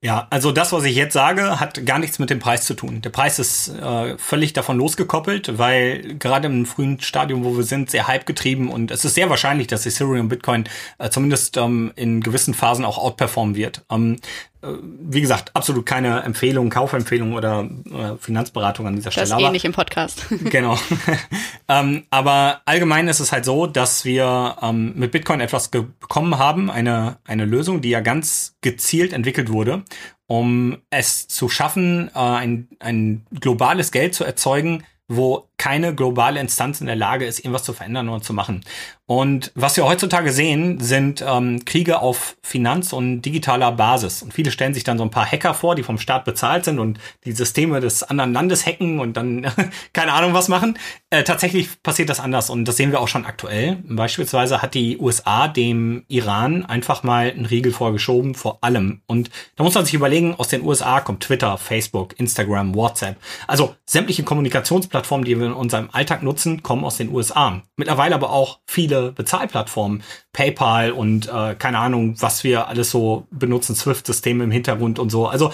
Ja, also das, was ich jetzt sage, hat gar nichts mit dem Preis zu tun. Der Preis ist äh, völlig davon losgekoppelt, weil gerade im frühen Stadium, wo wir sind, sehr hype getrieben und es ist sehr wahrscheinlich, dass Ethereum Bitcoin äh, zumindest ähm, in gewissen Phasen auch outperformen wird. Ähm, äh, wie gesagt, absolut keine Empfehlung, Kaufempfehlung oder äh, Finanzberatung an dieser Stelle. Das ist ähnlich im Podcast. genau. ähm, aber allgemein ist es halt so, dass wir ähm, mit Bitcoin etwas bekommen haben, eine, eine Lösung, die ja ganz gezielt entwickelt wurde, um es zu schaffen, äh, ein, ein globales Geld zu erzeugen, wo keine globale Instanz in der Lage ist, irgendwas zu verändern oder zu machen. Und was wir heutzutage sehen, sind ähm, Kriege auf Finanz- und digitaler Basis. Und viele stellen sich dann so ein paar Hacker vor, die vom Staat bezahlt sind und die Systeme des anderen Landes hacken und dann keine Ahnung was machen. Äh, tatsächlich passiert das anders und das sehen wir auch schon aktuell. Beispielsweise hat die USA dem Iran einfach mal einen Riegel vorgeschoben vor allem. Und da muss man sich überlegen, aus den USA kommt Twitter, Facebook, Instagram, WhatsApp. Also sämtliche Kommunikationsplattformen, die wir in unserem Alltag nutzen, kommen aus den USA. Mittlerweile aber auch viele Bezahlplattformen, PayPal und äh, keine Ahnung, was wir alles so benutzen, Swift-Systeme im Hintergrund und so. Also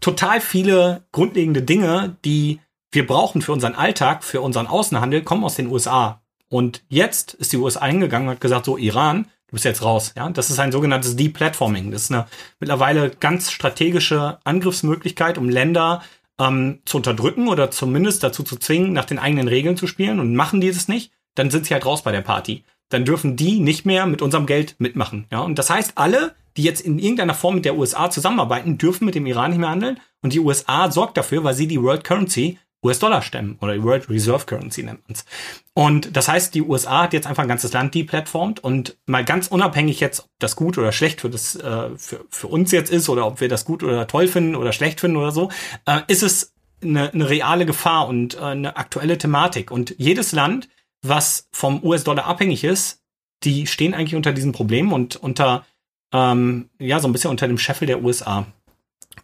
total viele grundlegende Dinge, die wir brauchen für unseren Alltag, für unseren Außenhandel, kommen aus den USA. Und jetzt ist die USA eingegangen und hat gesagt, so Iran, du bist jetzt raus. Ja, das ist ein sogenanntes Deplatforming. Das ist eine mittlerweile ganz strategische Angriffsmöglichkeit, um Länder ähm, zu unterdrücken oder zumindest dazu zu zwingen, nach den eigenen Regeln zu spielen und machen die das nicht, dann sind sie halt raus bei der Party. Dann dürfen die nicht mehr mit unserem Geld mitmachen. Ja, und das heißt, alle, die jetzt in irgendeiner Form mit der USA zusammenarbeiten, dürfen mit dem Iran nicht mehr handeln. Und die USA sorgt dafür, weil sie die World Currency US-Dollar stemmen oder World Reserve Currency nennt man es. Und das heißt, die USA hat jetzt einfach ein ganzes Land deplatformt und mal ganz unabhängig jetzt, ob das gut oder schlecht für das äh, für, für uns jetzt ist oder ob wir das gut oder toll finden oder schlecht finden oder so, äh, ist es eine, eine reale Gefahr und äh, eine aktuelle Thematik. Und jedes Land, was vom US-Dollar abhängig ist, die stehen eigentlich unter diesem Problem und unter ähm, ja so ein bisschen unter dem Scheffel der USA.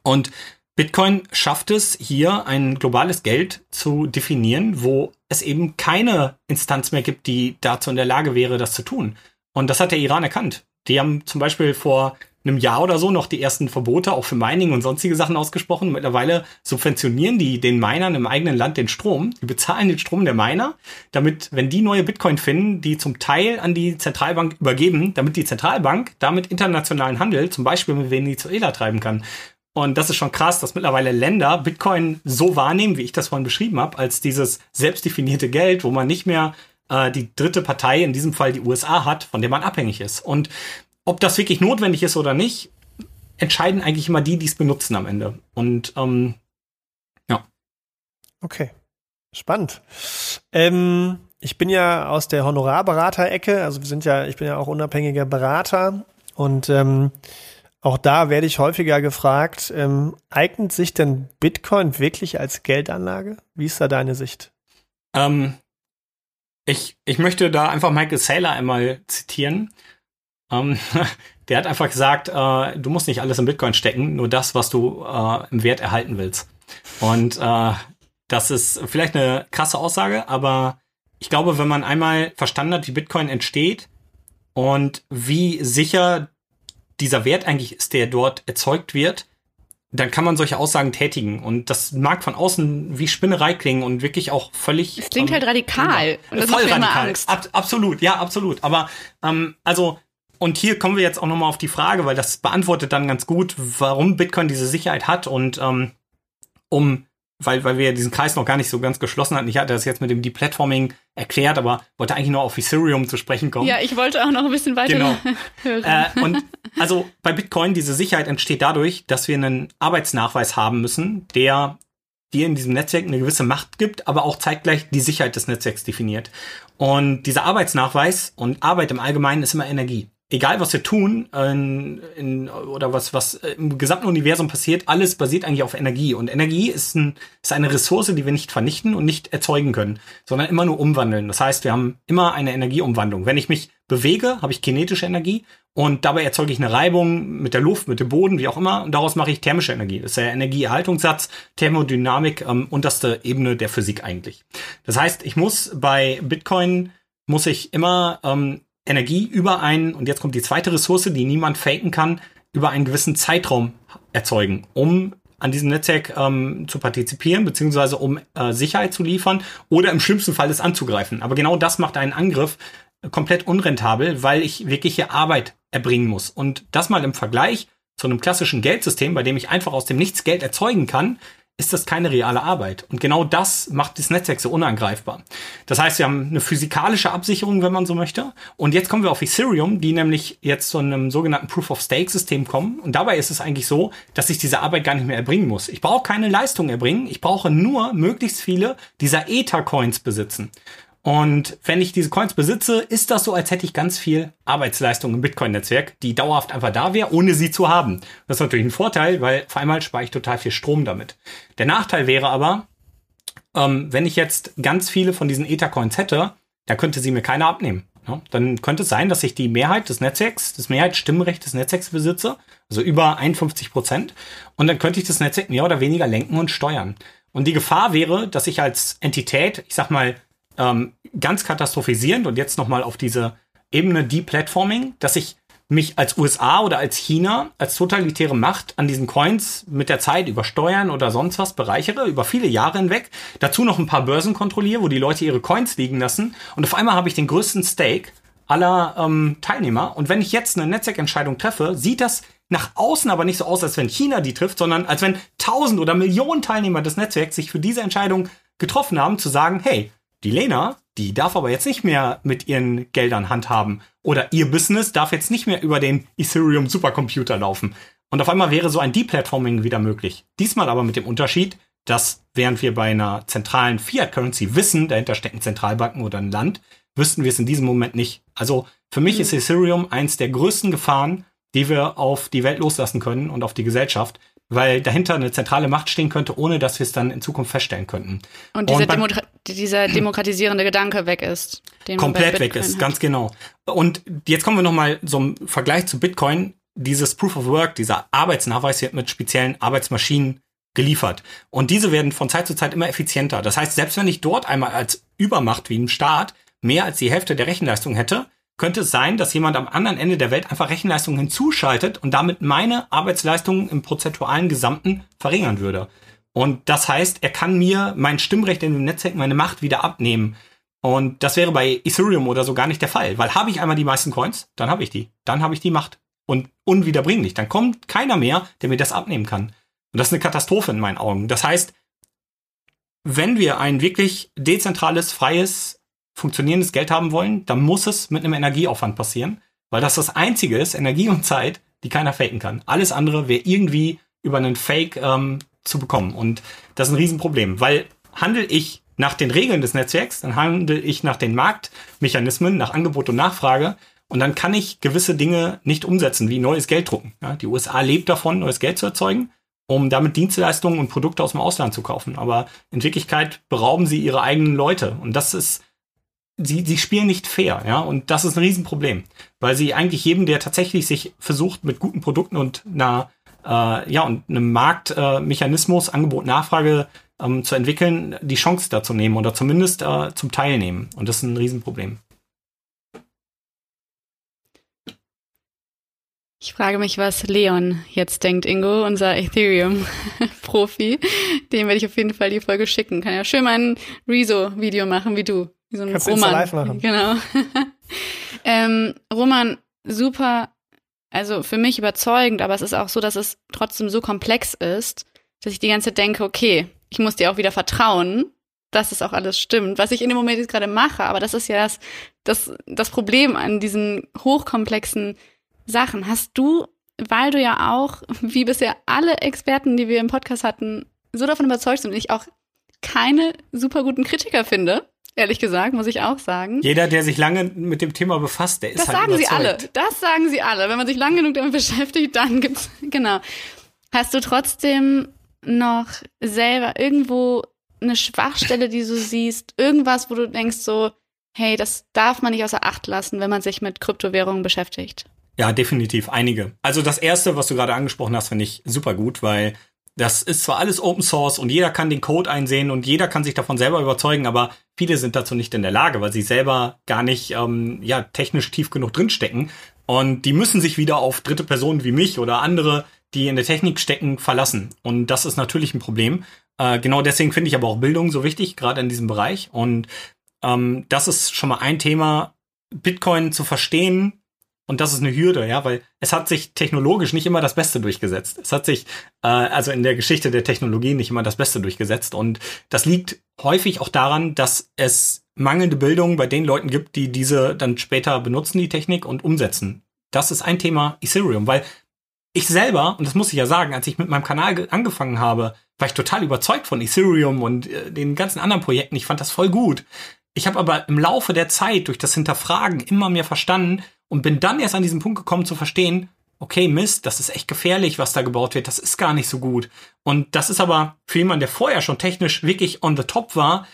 Und Bitcoin schafft es hier ein globales Geld zu definieren, wo es eben keine Instanz mehr gibt, die dazu in der Lage wäre, das zu tun. Und das hat der Iran erkannt. Die haben zum Beispiel vor einem Jahr oder so noch die ersten Verbote auch für Mining und sonstige Sachen ausgesprochen. Mittlerweile subventionieren die den Minern im eigenen Land den Strom. Die bezahlen den Strom der Miner, damit, wenn die neue Bitcoin finden, die zum Teil an die Zentralbank übergeben, damit die Zentralbank damit internationalen Handel, zum Beispiel mit Venezuela, treiben kann. Und das ist schon krass, dass mittlerweile Länder Bitcoin so wahrnehmen, wie ich das vorhin beschrieben habe, als dieses selbstdefinierte Geld, wo man nicht mehr äh, die dritte Partei, in diesem Fall die USA, hat, von der man abhängig ist. Und ob das wirklich notwendig ist oder nicht, entscheiden eigentlich immer die, die es benutzen am Ende. Und ähm, ja. Okay. Spannend. Ähm, ich bin ja aus der Honorarberater-Ecke, also wir sind ja, ich bin ja auch unabhängiger Berater und ähm, auch da werde ich häufiger gefragt, ähm, eignet sich denn Bitcoin wirklich als Geldanlage? Wie ist da deine Sicht? Ähm, ich, ich möchte da einfach Michael Saylor einmal zitieren. Ähm, der hat einfach gesagt, äh, du musst nicht alles in Bitcoin stecken, nur das, was du äh, im Wert erhalten willst. Und äh, das ist vielleicht eine krasse Aussage, aber ich glaube, wenn man einmal verstanden hat, wie Bitcoin entsteht und wie sicher dieser Wert eigentlich ist, der dort erzeugt wird, dann kann man solche Aussagen tätigen. Und das mag von außen wie Spinnerei klingen und wirklich auch völlig. Es klingt ähm, halt radikal. Und das voll radikal. Ab, absolut, ja, absolut. Aber ähm, also, und hier kommen wir jetzt auch nochmal auf die Frage, weil das beantwortet dann ganz gut, warum Bitcoin diese Sicherheit hat und ähm, um weil, weil wir diesen Kreis noch gar nicht so ganz geschlossen hatten. Ich hatte das jetzt mit dem Deplatforming erklärt, aber wollte eigentlich nur auf Ethereum zu sprechen kommen. Ja, ich wollte auch noch ein bisschen weiter genau. hören. Äh, und also bei Bitcoin, diese Sicherheit entsteht dadurch, dass wir einen Arbeitsnachweis haben müssen, der dir in diesem Netzwerk eine gewisse Macht gibt, aber auch zeitgleich die Sicherheit des Netzwerks definiert. Und dieser Arbeitsnachweis und Arbeit im Allgemeinen ist immer Energie egal was wir tun in, in, oder was, was im gesamten Universum passiert, alles basiert eigentlich auf Energie. Und Energie ist, ein, ist eine Ressource, die wir nicht vernichten und nicht erzeugen können, sondern immer nur umwandeln. Das heißt, wir haben immer eine Energieumwandlung. Wenn ich mich bewege, habe ich kinetische Energie und dabei erzeuge ich eine Reibung mit der Luft, mit dem Boden, wie auch immer, und daraus mache ich thermische Energie. Das ist der Energieerhaltungssatz, Thermodynamik, ähm, unterste Ebene der Physik eigentlich. Das heißt, ich muss bei Bitcoin muss ich immer ähm, Energie über einen, und jetzt kommt die zweite Ressource, die niemand faken kann, über einen gewissen Zeitraum erzeugen, um an diesem Netzwerk ähm, zu partizipieren, beziehungsweise um äh, Sicherheit zu liefern oder im schlimmsten Fall es anzugreifen. Aber genau das macht einen Angriff komplett unrentabel, weil ich wirklich hier Arbeit erbringen muss. Und das mal im Vergleich zu einem klassischen Geldsystem, bei dem ich einfach aus dem Nichts Geld erzeugen kann, ist das keine reale Arbeit. Und genau das macht das Netzwerk so unangreifbar. Das heißt, wir haben eine physikalische Absicherung, wenn man so möchte. Und jetzt kommen wir auf Ethereum, die nämlich jetzt zu einem sogenannten Proof-of-Stake-System kommen. Und dabei ist es eigentlich so, dass ich diese Arbeit gar nicht mehr erbringen muss. Ich brauche keine Leistung erbringen. Ich brauche nur möglichst viele dieser Ether-Coins besitzen. Und wenn ich diese Coins besitze, ist das so, als hätte ich ganz viel Arbeitsleistung im Bitcoin-Netzwerk, die dauerhaft einfach da wäre, ohne sie zu haben. Das ist natürlich ein Vorteil, weil vor einmal spare ich total viel Strom damit. Der Nachteil wäre aber, ähm, wenn ich jetzt ganz viele von diesen Ether-Coins hätte, dann könnte sie mir keiner abnehmen. Ja, dann könnte es sein, dass ich die Mehrheit des Netzwerks, das Mehrheitsstimmrecht des Netzwerks besitze, also über 51 Prozent, und dann könnte ich das Netzwerk mehr oder weniger lenken und steuern. Und die Gefahr wäre, dass ich als Entität, ich sag mal, ähm, ganz katastrophisierend und jetzt nochmal auf diese Ebene Deplatforming, dass ich mich als USA oder als China, als totalitäre Macht an diesen Coins mit der Zeit über Steuern oder sonst was bereichere, über viele Jahre hinweg. Dazu noch ein paar Börsen kontrolliere, wo die Leute ihre Coins liegen lassen. Und auf einmal habe ich den größten Stake aller ähm, Teilnehmer. Und wenn ich jetzt eine Netzwerkentscheidung treffe, sieht das nach außen aber nicht so aus, als wenn China die trifft, sondern als wenn tausend oder Millionen Teilnehmer des Netzwerks sich für diese Entscheidung getroffen haben, zu sagen, hey, die Lena, die darf aber jetzt nicht mehr mit ihren Geldern handhaben. Oder ihr Business darf jetzt nicht mehr über den Ethereum Supercomputer laufen. Und auf einmal wäre so ein Deplatforming wieder möglich. Diesmal aber mit dem Unterschied, dass während wir bei einer zentralen Fiat-Currency wissen, dahinter stecken Zentralbanken oder ein Land, wüssten wir es in diesem Moment nicht. Also für mich mhm. ist Ethereum eins der größten Gefahren, die wir auf die Welt loslassen können und auf die Gesellschaft, weil dahinter eine zentrale Macht stehen könnte, ohne dass wir es dann in Zukunft feststellen könnten. Und, dieser, und Demo dieser demokratisierende Gedanke weg ist. komplett weg ist, hat. ganz genau. Und jetzt kommen wir nochmal zum Vergleich zu Bitcoin. Dieses Proof of Work, dieser Arbeitsnachweis wird mit speziellen Arbeitsmaschinen geliefert. Und diese werden von Zeit zu Zeit immer effizienter. Das heißt, selbst wenn ich dort einmal als Übermacht wie im Staat mehr als die Hälfte der Rechenleistung hätte, könnte es sein, dass jemand am anderen Ende der Welt einfach Rechenleistung hinzuschaltet und damit meine Arbeitsleistung im prozentualen Gesamten verringern würde. Und das heißt, er kann mir mein Stimmrecht in dem Netzwerk, meine Macht wieder abnehmen. Und das wäre bei Ethereum oder so gar nicht der Fall, weil habe ich einmal die meisten Coins, dann habe ich die. Dann habe ich die Macht. Und unwiederbringlich. Dann kommt keiner mehr, der mir das abnehmen kann. Und das ist eine Katastrophe in meinen Augen. Das heißt, wenn wir ein wirklich dezentrales, freies funktionierendes Geld haben wollen, dann muss es mit einem Energieaufwand passieren, weil das das einzige ist, Energie und Zeit, die keiner faken kann. Alles andere wäre irgendwie über einen Fake ähm, zu bekommen. Und das ist ein Riesenproblem, weil handel ich nach den Regeln des Netzwerks, dann handel ich nach den Marktmechanismen, nach Angebot und Nachfrage. Und dann kann ich gewisse Dinge nicht umsetzen, wie neues Geld drucken. Ja, die USA lebt davon, neues Geld zu erzeugen, um damit Dienstleistungen und Produkte aus dem Ausland zu kaufen. Aber in Wirklichkeit berauben sie ihre eigenen Leute. Und das ist sie, sie spielen nicht fair, ja, und das ist ein Riesenproblem, weil sie eigentlich jedem, der tatsächlich sich versucht, mit guten Produkten und einer, äh, ja, und einem Marktmechanismus, äh, Angebot, Nachfrage ähm, zu entwickeln, die Chance dazu nehmen oder zumindest äh, zum Teilnehmen. Und das ist ein Riesenproblem. Ich frage mich, was Leon jetzt denkt, Ingo, unser Ethereum-Profi. Dem werde ich auf jeden Fall die Folge schicken. Kann ja schön mal ein Rezo-Video machen wie du. Wie so ein Kannst Roman. live machen. Genau. ähm, Roman, super, also für mich überzeugend, aber es ist auch so, dass es trotzdem so komplex ist, dass ich die ganze Zeit denke, okay, ich muss dir auch wieder vertrauen, dass es auch alles stimmt, was ich in dem Moment jetzt gerade mache. Aber das ist ja das, das, das Problem an diesen hochkomplexen Sachen. Hast du, weil du ja auch, wie bisher alle Experten, die wir im Podcast hatten, so davon überzeugt sind und ich auch keine super guten Kritiker finde, Ehrlich gesagt, muss ich auch sagen. Jeder, der sich lange mit dem Thema befasst, der ist das halt sagen überzeugt. sie alle. Das sagen sie alle. Wenn man sich lang genug damit beschäftigt, dann gibt's genau. Hast du trotzdem noch selber irgendwo eine Schwachstelle, die du siehst, irgendwas, wo du denkst so, hey, das darf man nicht außer Acht lassen, wenn man sich mit Kryptowährungen beschäftigt? Ja, definitiv einige. Also das erste, was du gerade angesprochen hast, finde ich super gut, weil das ist zwar alles Open Source und jeder kann den Code einsehen und jeder kann sich davon selber überzeugen, aber viele sind dazu nicht in der Lage, weil sie selber gar nicht ähm, ja technisch tief genug drinstecken. Und die müssen sich wieder auf dritte Personen wie mich oder andere, die in der Technik stecken, verlassen. Und das ist natürlich ein Problem. Äh, genau deswegen finde ich aber auch Bildung so wichtig, gerade in diesem Bereich. Und ähm, das ist schon mal ein Thema, Bitcoin zu verstehen, und das ist eine Hürde, ja, weil es hat sich technologisch nicht immer das Beste durchgesetzt. Es hat sich äh, also in der Geschichte der Technologie nicht immer das Beste durchgesetzt. Und das liegt häufig auch daran, dass es mangelnde Bildung bei den Leuten gibt, die diese dann später benutzen, die Technik, und umsetzen. Das ist ein Thema Ethereum, weil ich selber, und das muss ich ja sagen, als ich mit meinem Kanal angefangen habe, war ich total überzeugt von Ethereum und äh, den ganzen anderen Projekten. Ich fand das voll gut. Ich habe aber im Laufe der Zeit durch das Hinterfragen immer mehr verstanden, und bin dann erst an diesen Punkt gekommen zu verstehen, okay, Mist, das ist echt gefährlich, was da gebaut wird, das ist gar nicht so gut. Und das ist aber für jemanden, der vorher schon technisch wirklich on the top war,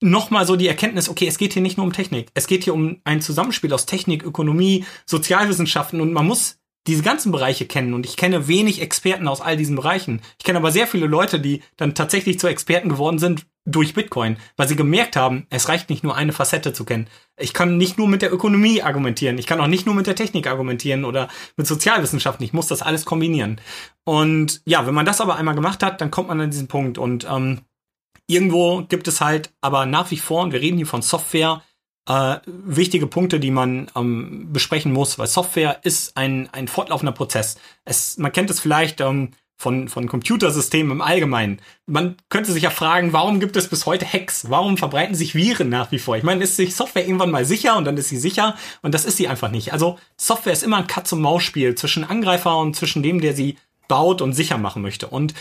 nochmal so die Erkenntnis, okay, es geht hier nicht nur um Technik, es geht hier um ein Zusammenspiel aus Technik, Ökonomie, Sozialwissenschaften und man muss diese ganzen Bereiche kennen und ich kenne wenig Experten aus all diesen Bereichen. Ich kenne aber sehr viele Leute, die dann tatsächlich zu Experten geworden sind durch Bitcoin, weil sie gemerkt haben, es reicht nicht nur eine Facette zu kennen. Ich kann nicht nur mit der Ökonomie argumentieren, ich kann auch nicht nur mit der Technik argumentieren oder mit Sozialwissenschaften, ich muss das alles kombinieren. Und ja, wenn man das aber einmal gemacht hat, dann kommt man an diesen Punkt und ähm, irgendwo gibt es halt aber nach wie vor, und wir reden hier von Software, äh, wichtige Punkte, die man ähm, besprechen muss, weil Software ist ein, ein fortlaufender Prozess. Es, man kennt es vielleicht ähm, von, von Computersystemen im Allgemeinen. Man könnte sich ja fragen, warum gibt es bis heute Hacks? Warum verbreiten sich Viren nach wie vor? Ich meine, ist sich Software irgendwann mal sicher und dann ist sie sicher und das ist sie einfach nicht. Also Software ist immer ein Katz-und-Maus-Spiel zwischen Angreifer und zwischen dem, der sie baut und sicher machen möchte. Und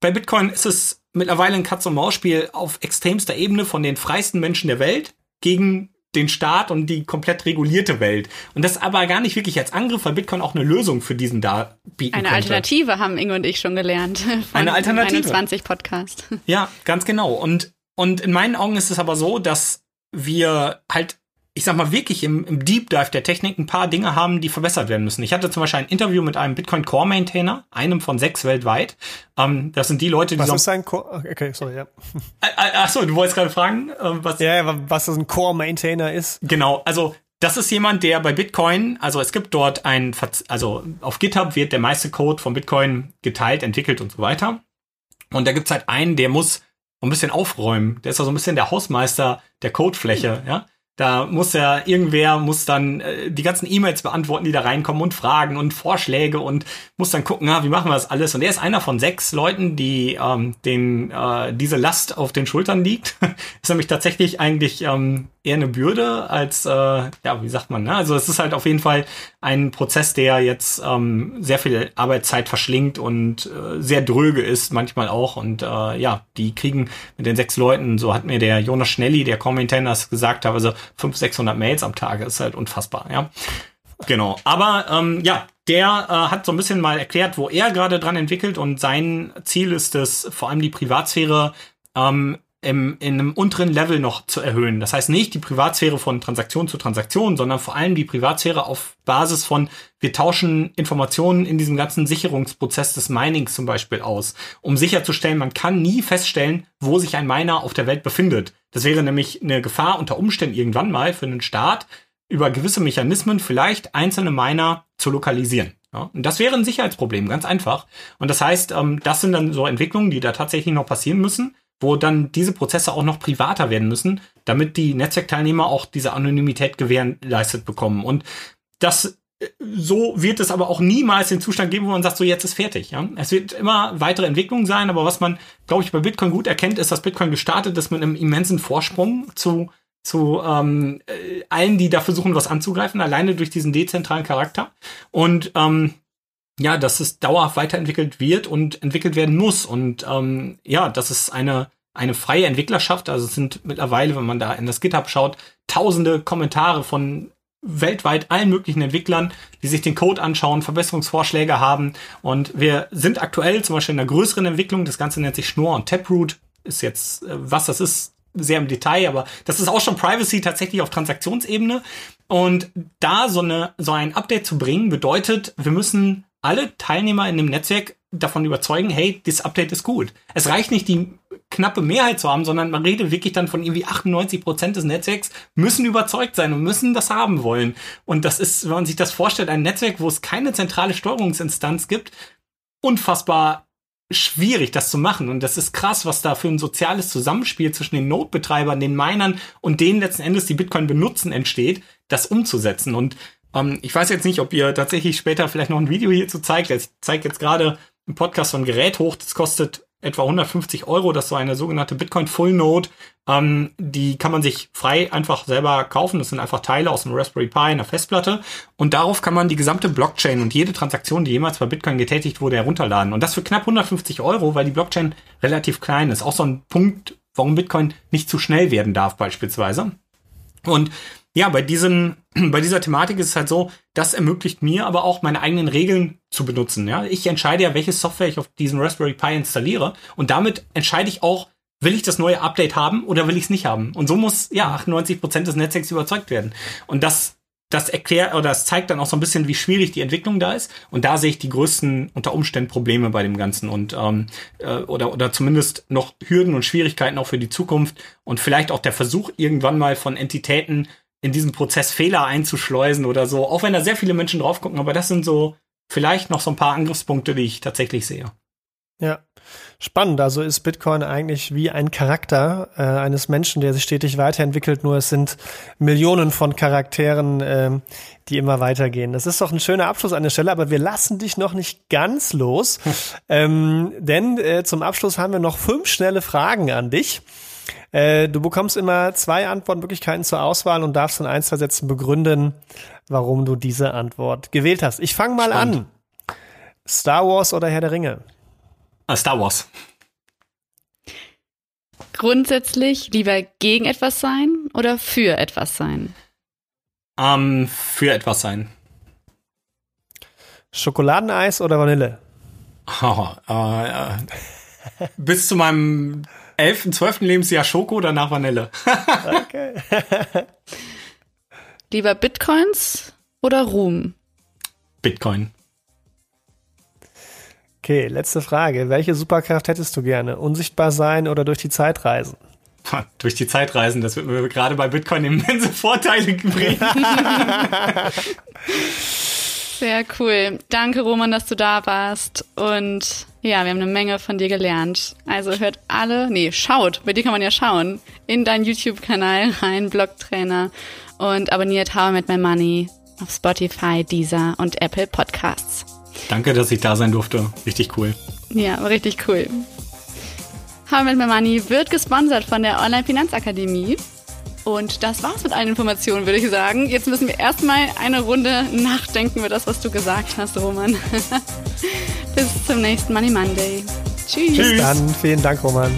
bei Bitcoin ist es mittlerweile ein Katz-und-Maus-Spiel auf extremster Ebene von den freiesten Menschen der Welt gegen den Staat und die komplett regulierte Welt. Und das aber gar nicht wirklich als Angriff, weil Bitcoin auch eine Lösung für diesen da bieten Eine könnte. Alternative haben Inge und ich schon gelernt. Von Eine Alternative. 21 Podcast. Ja, ganz genau. Und, und in meinen Augen ist es aber so, dass wir halt ich sag mal, wirklich im, im Deep Dive der Technik ein paar Dinge haben, die verbessert werden müssen. Ich hatte zum Beispiel ein Interview mit einem Bitcoin Core Maintainer, einem von sechs weltweit. Ähm, das sind die Leute, die Was ist ein Core? Okay, sorry, ja. Äh, äh, ach so, du wolltest gerade fragen, äh, was. Ja, ja, was das ein Core Maintainer ist. Genau, also das ist jemand, der bei Bitcoin, also es gibt dort ein, also auf GitHub wird der meiste Code von Bitcoin geteilt, entwickelt und so weiter. Und da gibt's halt einen, der muss ein bisschen aufräumen. Der ist also ein bisschen der Hausmeister der Codefläche, ja. Da muss ja irgendwer muss dann äh, die ganzen E-Mails beantworten, die da reinkommen und Fragen und Vorschläge und muss dann gucken, na, wie machen wir das alles. Und er ist einer von sechs Leuten, die ähm, den äh, diese Last auf den Schultern liegt. ist nämlich tatsächlich eigentlich ähm, eher eine Bürde als äh, ja, wie sagt man? Ne? Also es ist halt auf jeden Fall ein Prozess, der jetzt ähm, sehr viel Arbeitszeit verschlingt und äh, sehr dröge ist manchmal auch. Und äh, ja, die kriegen mit den sechs Leuten, so hat mir der Jonas Schnelli, der Commentator, gesagt, also 500, 600 Mails am Tag, ist halt unfassbar, ja. Genau, aber ähm, ja, der äh, hat so ein bisschen mal erklärt, wo er gerade dran entwickelt und sein Ziel ist es, vor allem die Privatsphäre ähm, im, in einem unteren Level noch zu erhöhen. Das heißt nicht die Privatsphäre von Transaktion zu Transaktion, sondern vor allem die Privatsphäre auf Basis von, wir tauschen Informationen in diesem ganzen Sicherungsprozess des Minings zum Beispiel aus, um sicherzustellen, man kann nie feststellen, wo sich ein Miner auf der Welt befindet. Das wäre nämlich eine Gefahr unter Umständen irgendwann mal für einen Staat, über gewisse Mechanismen vielleicht einzelne Miner zu lokalisieren. Ja, und das wäre ein Sicherheitsproblem, ganz einfach. Und das heißt, ähm, das sind dann so Entwicklungen, die da tatsächlich noch passieren müssen, wo dann diese Prozesse auch noch privater werden müssen, damit die Netzwerkteilnehmer auch diese Anonymität gewährleistet bekommen. Und das so wird es aber auch niemals den Zustand geben, wo man sagt, so jetzt ist fertig. Ja? Es wird immer weitere Entwicklungen sein, aber was man, glaube ich, bei Bitcoin gut erkennt, ist, dass Bitcoin gestartet ist mit einem immensen Vorsprung zu zu ähm, äh, allen, die da versuchen, was anzugreifen, alleine durch diesen dezentralen Charakter. Und ähm, ja, dass es dauerhaft weiterentwickelt wird und entwickelt werden muss. Und ähm, ja, das ist eine, eine freie Entwicklerschaft. Also es sind mittlerweile, wenn man da in das GitHub schaut, tausende Kommentare von weltweit allen möglichen Entwicklern, die sich den Code anschauen, Verbesserungsvorschläge haben. Und wir sind aktuell zum Beispiel in einer größeren Entwicklung. Das Ganze nennt sich Schnorr und Taproot. Ist jetzt, äh, was das ist, sehr im Detail, aber das ist auch schon Privacy tatsächlich auf Transaktionsebene. Und da so eine, so ein Update zu bringen, bedeutet, wir müssen alle Teilnehmer in dem Netzwerk davon überzeugen, hey, das Update ist gut. Es reicht nicht, die knappe Mehrheit zu haben, sondern man redet wirklich dann von irgendwie 98 Prozent des Netzwerks müssen überzeugt sein und müssen das haben wollen. Und das ist, wenn man sich das vorstellt, ein Netzwerk, wo es keine zentrale Steuerungsinstanz gibt, unfassbar schwierig, das zu machen. Und das ist krass, was da für ein soziales Zusammenspiel zwischen den Node-Betreibern, den Minern und denen letzten Endes, die Bitcoin benutzen, entsteht, das umzusetzen. Und ähm, ich weiß jetzt nicht, ob ihr tatsächlich später vielleicht noch ein Video hierzu zeigt. Ich zeige jetzt gerade einen Podcast von Gerät hoch. Das kostet etwa 150 Euro. Das ist so eine sogenannte Bitcoin Full Node. Ähm, die kann man sich frei einfach selber kaufen. Das sind einfach Teile aus einem Raspberry Pi, einer Festplatte. Und darauf kann man die gesamte Blockchain und jede Transaktion, die jemals bei Bitcoin getätigt wurde, herunterladen. Und das für knapp 150 Euro, weil die Blockchain relativ klein ist. Auch so ein Punkt, warum Bitcoin nicht zu schnell werden darf, beispielsweise. Und ja, bei diesem, bei dieser Thematik ist es halt so, das ermöglicht mir aber auch meine eigenen Regeln zu benutzen. Ja, ich entscheide ja, welche Software ich auf diesem Raspberry Pi installiere und damit entscheide ich auch, will ich das neue Update haben oder will ich es nicht haben? Und so muss ja 98 Prozent des Netzwerks überzeugt werden. Und das das erklärt oder das zeigt dann auch so ein bisschen, wie schwierig die Entwicklung da ist. Und da sehe ich die größten unter Umständen Probleme bei dem Ganzen und ähm, äh, oder oder zumindest noch Hürden und Schwierigkeiten auch für die Zukunft und vielleicht auch der Versuch irgendwann mal von Entitäten in diesem Prozess Fehler einzuschleusen oder so, auch wenn da sehr viele Menschen drauf gucken, aber das sind so vielleicht noch so ein paar Angriffspunkte, die ich tatsächlich sehe. Ja, spannend. Also ist Bitcoin eigentlich wie ein Charakter äh, eines Menschen, der sich stetig weiterentwickelt, nur es sind Millionen von Charakteren, äh, die immer weitergehen. Das ist doch ein schöner Abschluss an der Stelle, aber wir lassen dich noch nicht ganz los, ähm, denn äh, zum Abschluss haben wir noch fünf schnelle Fragen an dich. Äh, du bekommst immer zwei Antwortmöglichkeiten zur Auswahl und darfst in ein, zwei Sätzen begründen, warum du diese Antwort gewählt hast. Ich fange mal Spannend. an. Star Wars oder Herr der Ringe? Ah, Star Wars. grundsätzlich lieber gegen etwas sein oder für etwas sein? Ähm, für etwas sein. Schokoladeneis oder Vanille? Oh, äh, bis zu meinem 11., 12. Lebensjahr Schoko, danach Vanille. Okay. Lieber Bitcoins oder Ruhm? Bitcoin. Okay, letzte Frage. Welche Superkraft hättest du gerne? Unsichtbar sein oder durch die Zeit reisen? Durch die Zeit reisen, das wird mir gerade bei Bitcoin immense Vorteile bringen. Sehr cool. Danke, Roman, dass du da warst. Und ja, wir haben eine Menge von dir gelernt. Also hört alle, nee, schaut, bei dir kann man ja schauen, in deinen YouTube-Kanal rein, Blogtrainer. Und abonniert How I Met My Money auf Spotify, Deezer und Apple Podcasts. Danke, dass ich da sein durfte. Richtig cool. Ja, richtig cool. How I Met My Money wird gesponsert von der Online-Finanzakademie. Und das war's mit allen Informationen, würde ich sagen. Jetzt müssen wir erstmal eine Runde nachdenken über das, was du gesagt hast, Roman. Bis zum nächsten Money Monday. Tschüss. Bis dann. Vielen Dank, Roman.